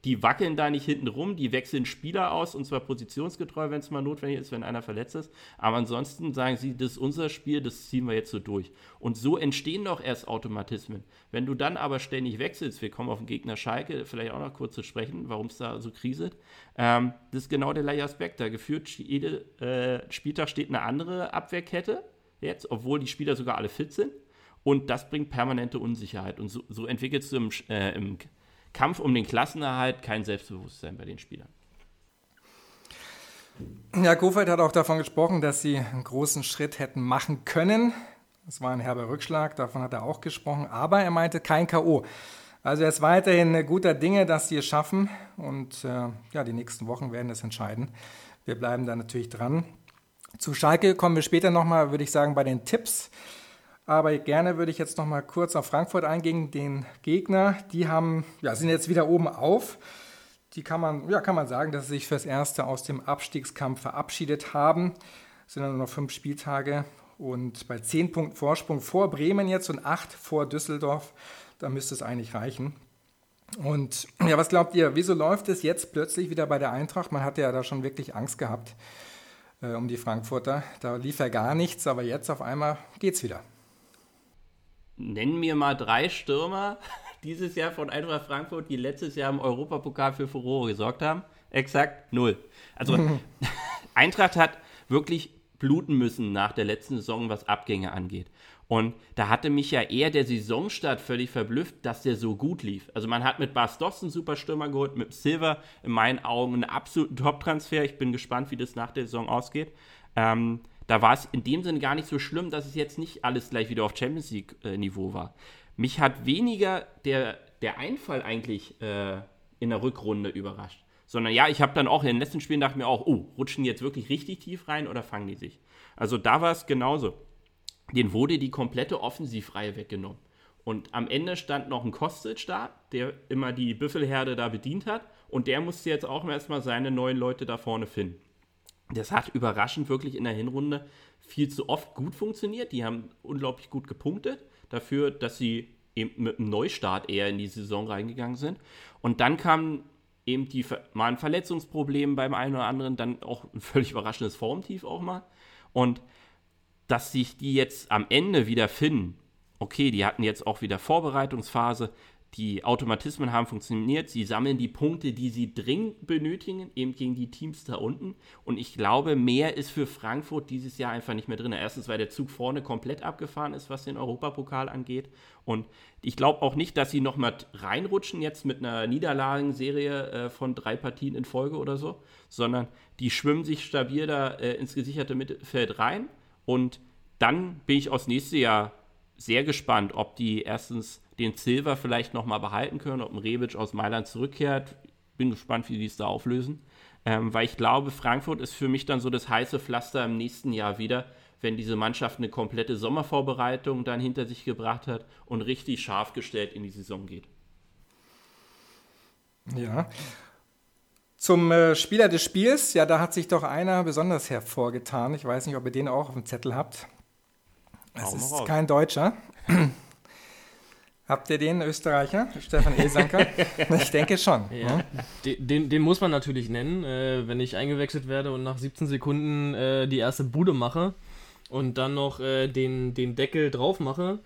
Speaker 2: die wackeln da nicht hinten rum, die wechseln Spieler aus und zwar positionsgetreu, wenn es mal notwendig ist, wenn einer verletzt ist. Aber ansonsten sagen sie, das ist unser Spiel, das ziehen wir jetzt so durch. Und so entstehen doch erst Automatismen. Wenn du dann aber ständig wechselst, wir kommen auf den Gegner Schalke, vielleicht auch noch kurz zu sprechen, warum es da so kriselt. Ähm, das ist genau der gleiche Aspekt. Da geführt jede äh, Spieltag steht eine andere Abwehrkette jetzt, obwohl die Spieler sogar alle fit sind. Und das bringt permanente Unsicherheit. Und so, so entwickelst du im, äh, im Kampf um den Klassenerhalt kein Selbstbewusstsein bei den Spielern.
Speaker 1: Ja, Kofeld hat auch davon gesprochen, dass sie einen großen Schritt hätten machen können. Das war ein herber Rückschlag, davon hat er auch gesprochen. Aber er meinte kein K.O. Also er ist weiterhin guter Dinge, dass sie es schaffen. Und äh, ja, die nächsten Wochen werden es entscheiden. Wir bleiben da natürlich dran. Zu Schalke kommen wir später nochmal, würde ich sagen, bei den Tipps. Aber gerne würde ich jetzt nochmal kurz auf Frankfurt eingehen, den Gegner. Die haben, ja, sind jetzt wieder oben auf. Die kann man, ja, kann man sagen, dass sie sich fürs Erste aus dem Abstiegskampf verabschiedet haben. Es sind nur noch fünf Spieltage und bei zehn Punkten Vorsprung vor Bremen jetzt und acht vor Düsseldorf, da müsste es eigentlich reichen. Und ja, was glaubt ihr, wieso läuft es jetzt plötzlich wieder bei der Eintracht? Man hatte ja da schon wirklich Angst gehabt äh, um die Frankfurter. Da lief ja gar nichts, aber jetzt auf einmal geht's wieder.
Speaker 2: Nennen mir mal drei Stürmer dieses Jahr von Eintracht Frankfurt, die letztes Jahr im Europapokal für Furore gesorgt haben. Exakt null. Also Eintracht hat wirklich bluten müssen nach der letzten Saison, was Abgänge angeht. Und da hatte mich ja eher der Saisonstart völlig verblüfft, dass der so gut lief. Also man hat mit Bas einen super Stürmer geholt, mit Silver in meinen Augen einen absoluten Top-Transfer. Ich bin gespannt, wie das nach der Saison ausgeht. Ähm, da war es in dem Sinne gar nicht so schlimm, dass es jetzt nicht alles gleich wieder auf Champions League-Niveau war. Mich hat weniger der, der Einfall eigentlich äh, in der Rückrunde überrascht. Sondern ja, ich habe dann auch in den letzten Spielen dachte mir auch, oh, rutschen die jetzt wirklich richtig tief rein oder fangen die sich? Also da war es genauso den wurde die komplette Offensivreihe weggenommen. Und am Ende stand noch ein Kostic da, der immer die Büffelherde da bedient hat. Und der musste jetzt auch erstmal seine neuen Leute da vorne finden. Das hat überraschend wirklich in der Hinrunde viel zu oft gut funktioniert. Die haben unglaublich gut gepunktet dafür, dass sie eben mit einem Neustart eher in die Saison reingegangen sind. Und dann kam eben die, mal ein Verletzungsproblem beim einen oder anderen, dann auch ein völlig überraschendes Formtief auch mal. Und dass sich die jetzt am Ende wieder finden. Okay, die hatten jetzt auch wieder Vorbereitungsphase, die Automatismen haben funktioniert, sie sammeln die Punkte, die sie dringend benötigen, eben gegen die Teams da unten. Und ich glaube, mehr ist für Frankfurt dieses Jahr einfach nicht mehr drin. Erstens, weil der Zug vorne komplett abgefahren ist, was den Europapokal angeht. Und ich glaube auch nicht, dass sie noch mal reinrutschen jetzt mit einer Niederlagenserie äh, von drei Partien in Folge oder so, sondern die schwimmen sich stabil da äh, ins gesicherte Mittelfeld rein und dann bin ich aufs nächste Jahr sehr gespannt, ob die erstens den Silver vielleicht nochmal behalten können, ob ein Rebic aus Mailand zurückkehrt. Bin gespannt, wie die es da auflösen. Ähm, weil ich glaube, Frankfurt ist für mich dann so das heiße Pflaster im nächsten Jahr wieder, wenn diese Mannschaft eine komplette Sommervorbereitung dann hinter sich gebracht hat und richtig scharf gestellt in die Saison geht.
Speaker 1: Ja, zum äh, Spieler des Spiels, ja, da hat sich doch einer besonders hervorgetan. Ich weiß nicht, ob ihr den auch auf dem Zettel habt. Es ist raus. kein Deutscher. Habt ihr den Österreicher, Stefan Ilsanker? ich denke schon. Ja.
Speaker 3: Ne? Den, den, muss man natürlich nennen. Äh, wenn ich eingewechselt werde und nach 17 Sekunden äh, die erste Bude mache und dann noch äh, den, den Deckel drauf mache,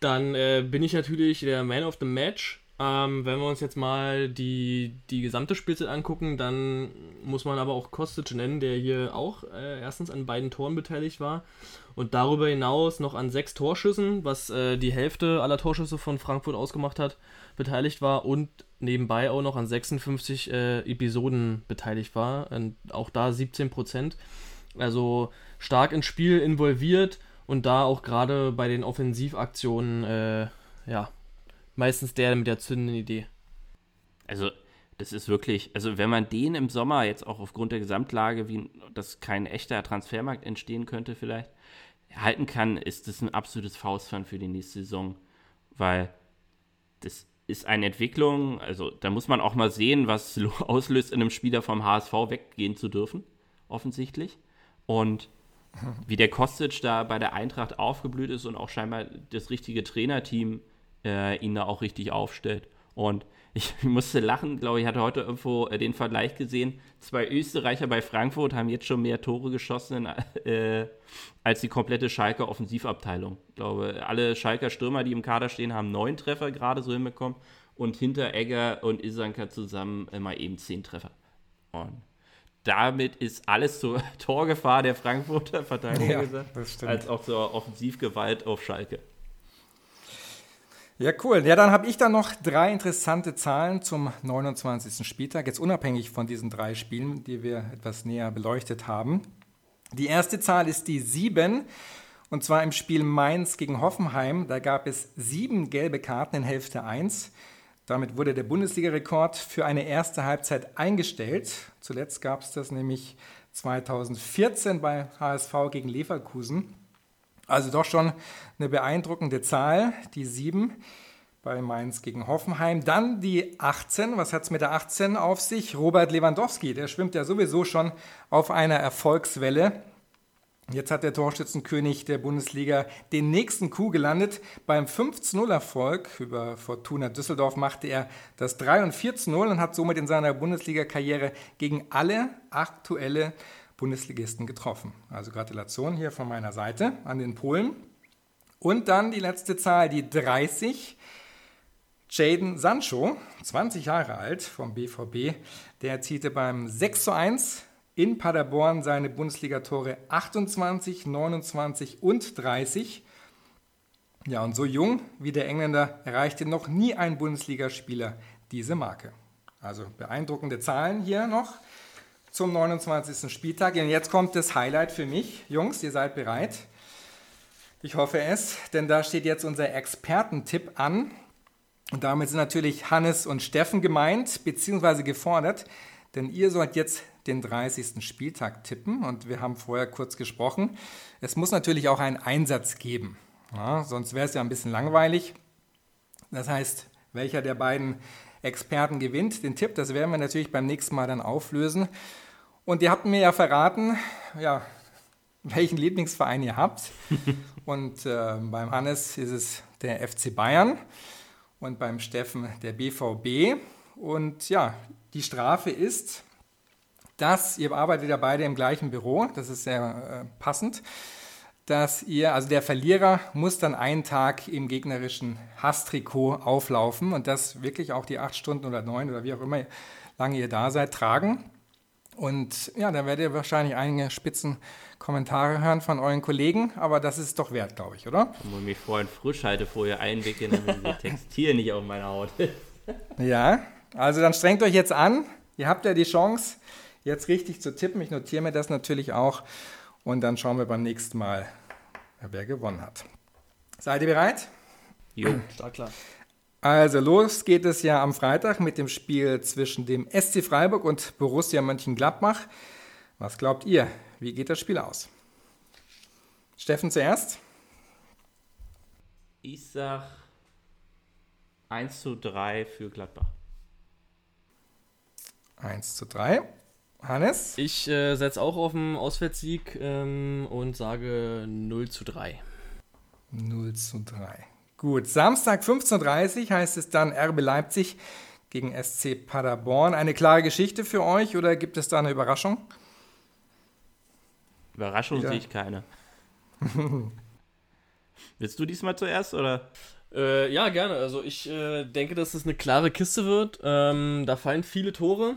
Speaker 3: dann äh, bin ich natürlich der Man of the Match. Ähm, wenn wir uns jetzt mal die, die gesamte Spielzeit angucken, dann muss man aber auch Kostic nennen, der hier auch äh, erstens an beiden Toren beteiligt war und darüber hinaus noch an sechs Torschüssen, was äh, die Hälfte aller Torschüsse von Frankfurt ausgemacht hat, beteiligt war und nebenbei auch noch an 56 äh, Episoden beteiligt war. Und auch da 17 Prozent. Also stark ins Spiel involviert und da auch gerade bei den Offensivaktionen äh, ja, meistens der mit der zündenden Idee.
Speaker 2: Also, das ist wirklich, also wenn man den im Sommer jetzt auch aufgrund der Gesamtlage, wie dass kein echter Transfermarkt entstehen könnte, vielleicht halten kann, ist das ein absolutes Faustpfand für die nächste Saison, weil das ist eine Entwicklung, also da muss man auch mal sehen, was auslöst, in einem Spieler vom HSV weggehen zu dürfen, offensichtlich. Und wie der Kostic da bei der Eintracht aufgeblüht ist und auch scheinbar das richtige Trainerteam äh, ihn da auch richtig aufstellt. Und ich musste lachen, glaube ich, hatte heute irgendwo äh, den Vergleich gesehen. Zwei Österreicher bei Frankfurt haben jetzt schon mehr Tore geschossen äh, als die komplette Schalker Offensivabteilung. Ich glaube, alle Schalker Stürmer, die im Kader stehen, haben neun Treffer gerade so hinbekommen. Und hinter Egger und Isanka zusammen äh, mal eben zehn Treffer. Und damit ist alles zur Torgefahr der Frankfurter Verteidiger ja, gesagt, als auch zur Offensivgewalt auf Schalke.
Speaker 1: Ja, cool. Ja, dann habe ich da noch drei interessante Zahlen zum 29. Spieltag, jetzt unabhängig von diesen drei Spielen, die wir etwas näher beleuchtet haben. Die erste Zahl ist die 7, und zwar im Spiel Mainz gegen Hoffenheim. Da gab es sieben gelbe Karten in Hälfte 1. Damit wurde der Bundesliga-Rekord für eine erste Halbzeit eingestellt. Zuletzt gab es das nämlich 2014 bei HSV gegen Leverkusen. Also doch schon eine beeindruckende Zahl, die 7 bei Mainz gegen Hoffenheim. Dann die 18. Was hat es mit der 18 auf sich? Robert Lewandowski, der schwimmt ja sowieso schon auf einer Erfolgswelle. Jetzt hat der Torschützenkönig der Bundesliga den nächsten Coup gelandet. Beim 5-0-Erfolg über Fortuna Düsseldorf machte er das 3 4-0 und hat somit in seiner Bundesliga-Karriere gegen alle aktuelle Bundesligisten getroffen. Also Gratulation hier von meiner Seite an den Polen. Und dann die letzte Zahl, die 30. Jaden Sancho, 20 Jahre alt vom BVB, der erzielte beim 6 zu 1 in Paderborn seine Bundesligatore 28, 29 und 30. Ja, und so jung wie der Engländer erreichte noch nie ein Bundesligaspieler diese Marke. Also beeindruckende Zahlen hier noch zum 29. Spieltag. Und jetzt kommt das Highlight für mich. Jungs, ihr seid bereit? Ich hoffe es, denn da steht jetzt unser Expertentipp an. Und damit sind natürlich Hannes und Steffen gemeint, beziehungsweise gefordert, denn ihr sollt jetzt den 30. Spieltag tippen und wir haben vorher kurz gesprochen. Es muss natürlich auch einen Einsatz geben, ja, sonst wäre es ja ein bisschen langweilig. Das heißt, welcher der beiden Experten gewinnt, den Tipp, das werden wir natürlich beim nächsten Mal dann auflösen. Und ihr habt mir ja verraten, ja, welchen Lieblingsverein ihr habt. und äh, beim Hannes ist es der FC Bayern und beim Steffen der BVB. Und ja, die Strafe ist, dass ihr arbeitet ja beide im gleichen Büro, das ist sehr äh, passend, dass ihr, also der Verlierer muss dann einen Tag im gegnerischen Hasstrikot auflaufen und das wirklich auch die acht Stunden oder neun oder wie auch immer lange ihr da seid, tragen. Und ja, da werdet ihr wahrscheinlich einige spitzen Kommentare hören von euren Kollegen, aber das ist doch wert, glaube ich, oder?
Speaker 2: Ich muss mich vorhin frisch halte, vorher einwickeln, damit das Textil nicht auf meiner Haut ist.
Speaker 1: Ja, also dann strengt euch jetzt an. Ihr habt ja die Chance, jetzt richtig zu tippen. Ich notiere mir das natürlich auch und dann schauen wir beim nächsten Mal, wer gewonnen hat. Seid ihr bereit?
Speaker 3: Jo, stark klar.
Speaker 1: Also los geht es ja am Freitag mit dem Spiel zwischen dem SC Freiburg und Borussia Mönchengladbach. Was glaubt ihr? Wie geht das Spiel aus? Steffen zuerst.
Speaker 2: Ich sag 1 zu 3 für Gladbach.
Speaker 1: 1 zu 3. Hannes?
Speaker 3: Ich äh, setze auch auf den Auswärtssieg ähm, und sage 0 zu 3.
Speaker 1: 0 zu 3. Gut, Samstag 15.30 Uhr heißt es dann RB Leipzig gegen SC Paderborn. Eine klare Geschichte für euch oder gibt es da eine Überraschung?
Speaker 2: Überraschung ja. sehe ich keine. Willst du diesmal zuerst oder?
Speaker 3: Äh, ja, gerne. Also ich äh, denke, dass es eine klare Kiste wird. Ähm, da fallen viele Tore.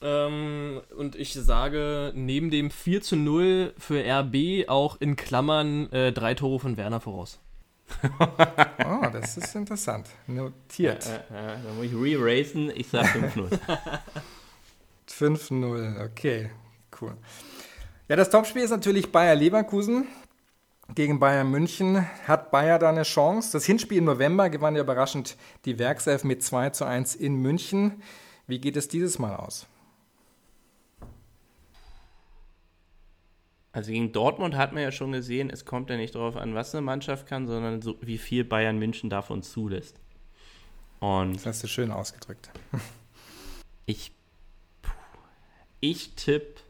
Speaker 3: Ähm, und ich sage neben dem 4 zu 0 für RB auch in Klammern äh, drei Tore von Werner voraus
Speaker 1: oh, das ist interessant. Notiert. Äh,
Speaker 2: äh, dann muss ich re-racen. Ich sage 5-0.
Speaker 1: 5-0, okay. Cool. Ja, das Topspiel ist natürlich Bayer Leverkusen gegen Bayern München. Hat Bayer da eine Chance? Das Hinspiel im November gewann ja überraschend die Werkself mit 2 zu 1 in München. Wie geht es dieses Mal aus?
Speaker 2: Also gegen Dortmund hat man ja schon gesehen, es kommt ja nicht darauf an, was eine Mannschaft kann, sondern so, wie viel Bayern München davon zulässt.
Speaker 1: Und das hast du schön ausgedrückt.
Speaker 2: ich, ich tippe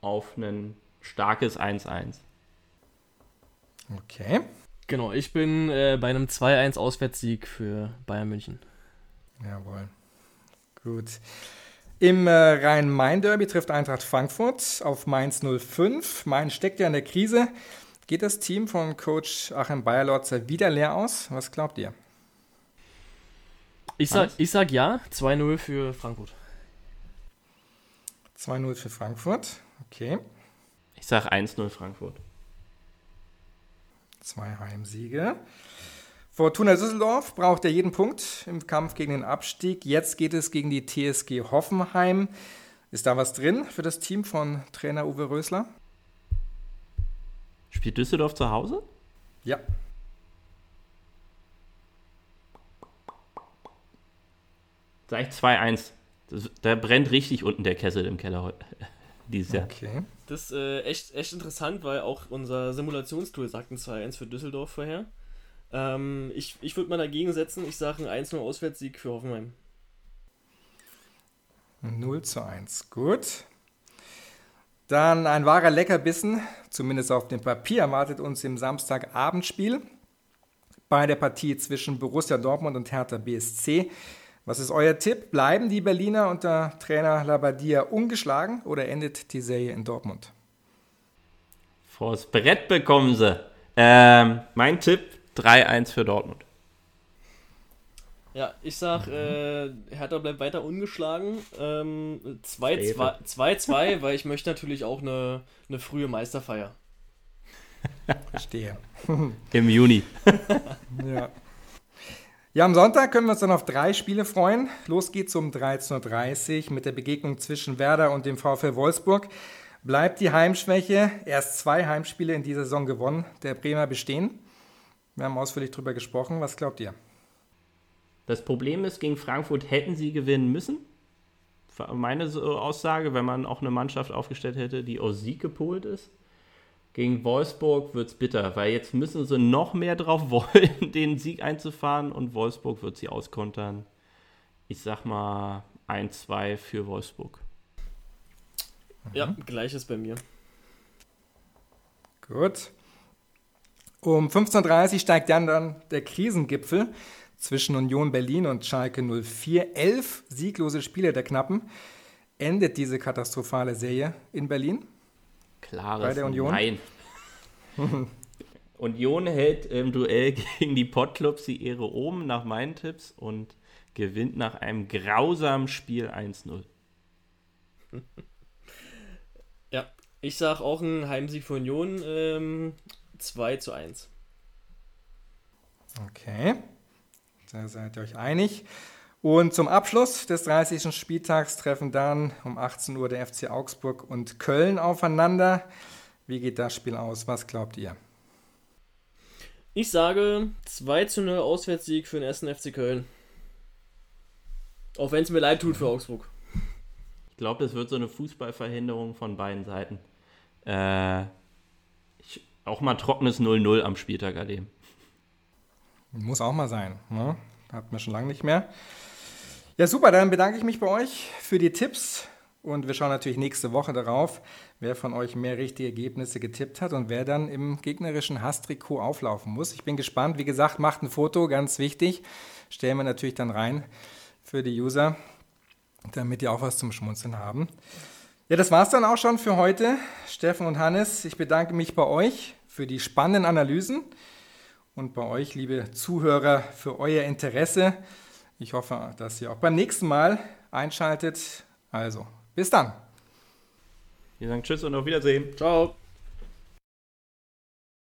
Speaker 2: auf ein starkes 1-1.
Speaker 1: Okay.
Speaker 3: Genau, ich bin äh, bei einem 2-1 Auswärtssieg für Bayern München.
Speaker 1: Jawohl. Gut. Im äh, Rhein-Main-Derby trifft Eintracht Frankfurt auf Mainz 05. Mainz steckt ja in der Krise. Geht das Team von Coach Achim Bayerlotzer wieder leer aus? Was glaubt ihr?
Speaker 3: Ich sag, ich sag ja, 2-0 für Frankfurt.
Speaker 1: 2-0 für Frankfurt, okay.
Speaker 2: Ich sag 1-0 Frankfurt.
Speaker 1: Zwei Heimsiege. Fortuna Düsseldorf braucht ja jeden Punkt im Kampf gegen den Abstieg. Jetzt geht es gegen die TSG Hoffenheim. Ist da was drin für das Team von Trainer Uwe Rösler?
Speaker 2: Spielt Düsseldorf zu Hause?
Speaker 1: Ja.
Speaker 2: Sag ich 2-1. Da brennt richtig unten der Kessel im Keller dieses Jahr.
Speaker 3: Okay. Das ist äh, echt, echt interessant, weil auch unser Simulationstool sagt ein 2-1 für Düsseldorf vorher. Ähm, ich ich würde mal dagegen setzen, ich sage ein 1-0 Auswärtssieg für Hoffenheim.
Speaker 1: 0 zu 1, gut. Dann ein wahrer Leckerbissen, zumindest auf dem Papier, erwartet uns im Samstagabendspiel bei der Partie zwischen Borussia Dortmund und Hertha BSC. Was ist euer Tipp? Bleiben die Berliner unter Trainer Labadia ungeschlagen oder endet die Serie in Dortmund?
Speaker 2: Vors Brett bekommen sie. Ähm, mein Tipp 3-1 für Dortmund.
Speaker 3: Ja, ich sag, äh, Hertha bleibt weiter ungeschlagen. 2-2, ähm, weil ich möchte natürlich auch eine, eine frühe Meisterfeier.
Speaker 1: Verstehe.
Speaker 2: Im Juni.
Speaker 1: ja. Ja, am Sonntag können wir uns dann auf drei Spiele freuen. Los geht's um 13.30 Uhr mit der Begegnung zwischen Werder und dem VfL Wolfsburg. Bleibt die Heimschwäche, erst zwei Heimspiele in dieser Saison gewonnen, der Bremer bestehen? Wir haben ausführlich darüber gesprochen. Was glaubt ihr?
Speaker 2: Das Problem ist, gegen Frankfurt hätten sie gewinnen müssen. Meine Aussage, wenn man auch eine Mannschaft aufgestellt hätte, die aus Sieg gepolt ist. Gegen Wolfsburg wird es bitter, weil jetzt müssen sie noch mehr drauf wollen, den Sieg einzufahren und Wolfsburg wird sie auskontern. Ich sag mal 1-2 für Wolfsburg.
Speaker 3: Ja, gleiches bei mir.
Speaker 1: Gut. Um 15.30 Uhr steigt dann, dann der Krisengipfel zwischen Union Berlin und Schalke 04. Elf sieglose Spiele der Knappen. Endet diese katastrophale Serie in Berlin?
Speaker 2: Klares bei der Union? Nein. Union hält im Duell gegen die Pottclubs die Ehre oben nach meinen Tipps und gewinnt nach einem grausamen Spiel 1-0.
Speaker 3: Ja, ich sage auch ein Heimsieg für Union ähm, 2 zu 1.
Speaker 1: Okay, da seid ihr euch einig. Und zum Abschluss des 30. Spieltags treffen dann um 18 Uhr der FC Augsburg und Köln aufeinander. Wie geht das Spiel aus? Was glaubt ihr?
Speaker 3: Ich sage 2 zu 0 Auswärtssieg für den ersten FC Köln. Auch wenn es mir leid tut für Augsburg.
Speaker 2: Ich glaube, das wird so eine Fußballverhinderung von beiden Seiten. Äh, auch mal trockenes 0-0 am Spieltag erleben.
Speaker 1: Muss auch mal sein. Ne? Hat man schon lange nicht mehr. Ja, super, dann bedanke ich mich bei euch für die Tipps und wir schauen natürlich nächste Woche darauf, wer von euch mehr richtige Ergebnisse getippt hat und wer dann im gegnerischen Hasstrikot auflaufen muss. Ich bin gespannt. Wie gesagt, macht ein Foto, ganz wichtig. Stellen wir natürlich dann rein für die User, damit die auch was zum Schmunzeln haben. Ja, das war's dann auch schon für heute. Steffen und Hannes, ich bedanke mich bei euch für die spannenden Analysen und bei euch, liebe Zuhörer, für euer Interesse. Ich hoffe, dass ihr auch beim nächsten Mal einschaltet. Also, bis dann.
Speaker 2: Wir sagen Tschüss und auf Wiedersehen.
Speaker 3: Ciao.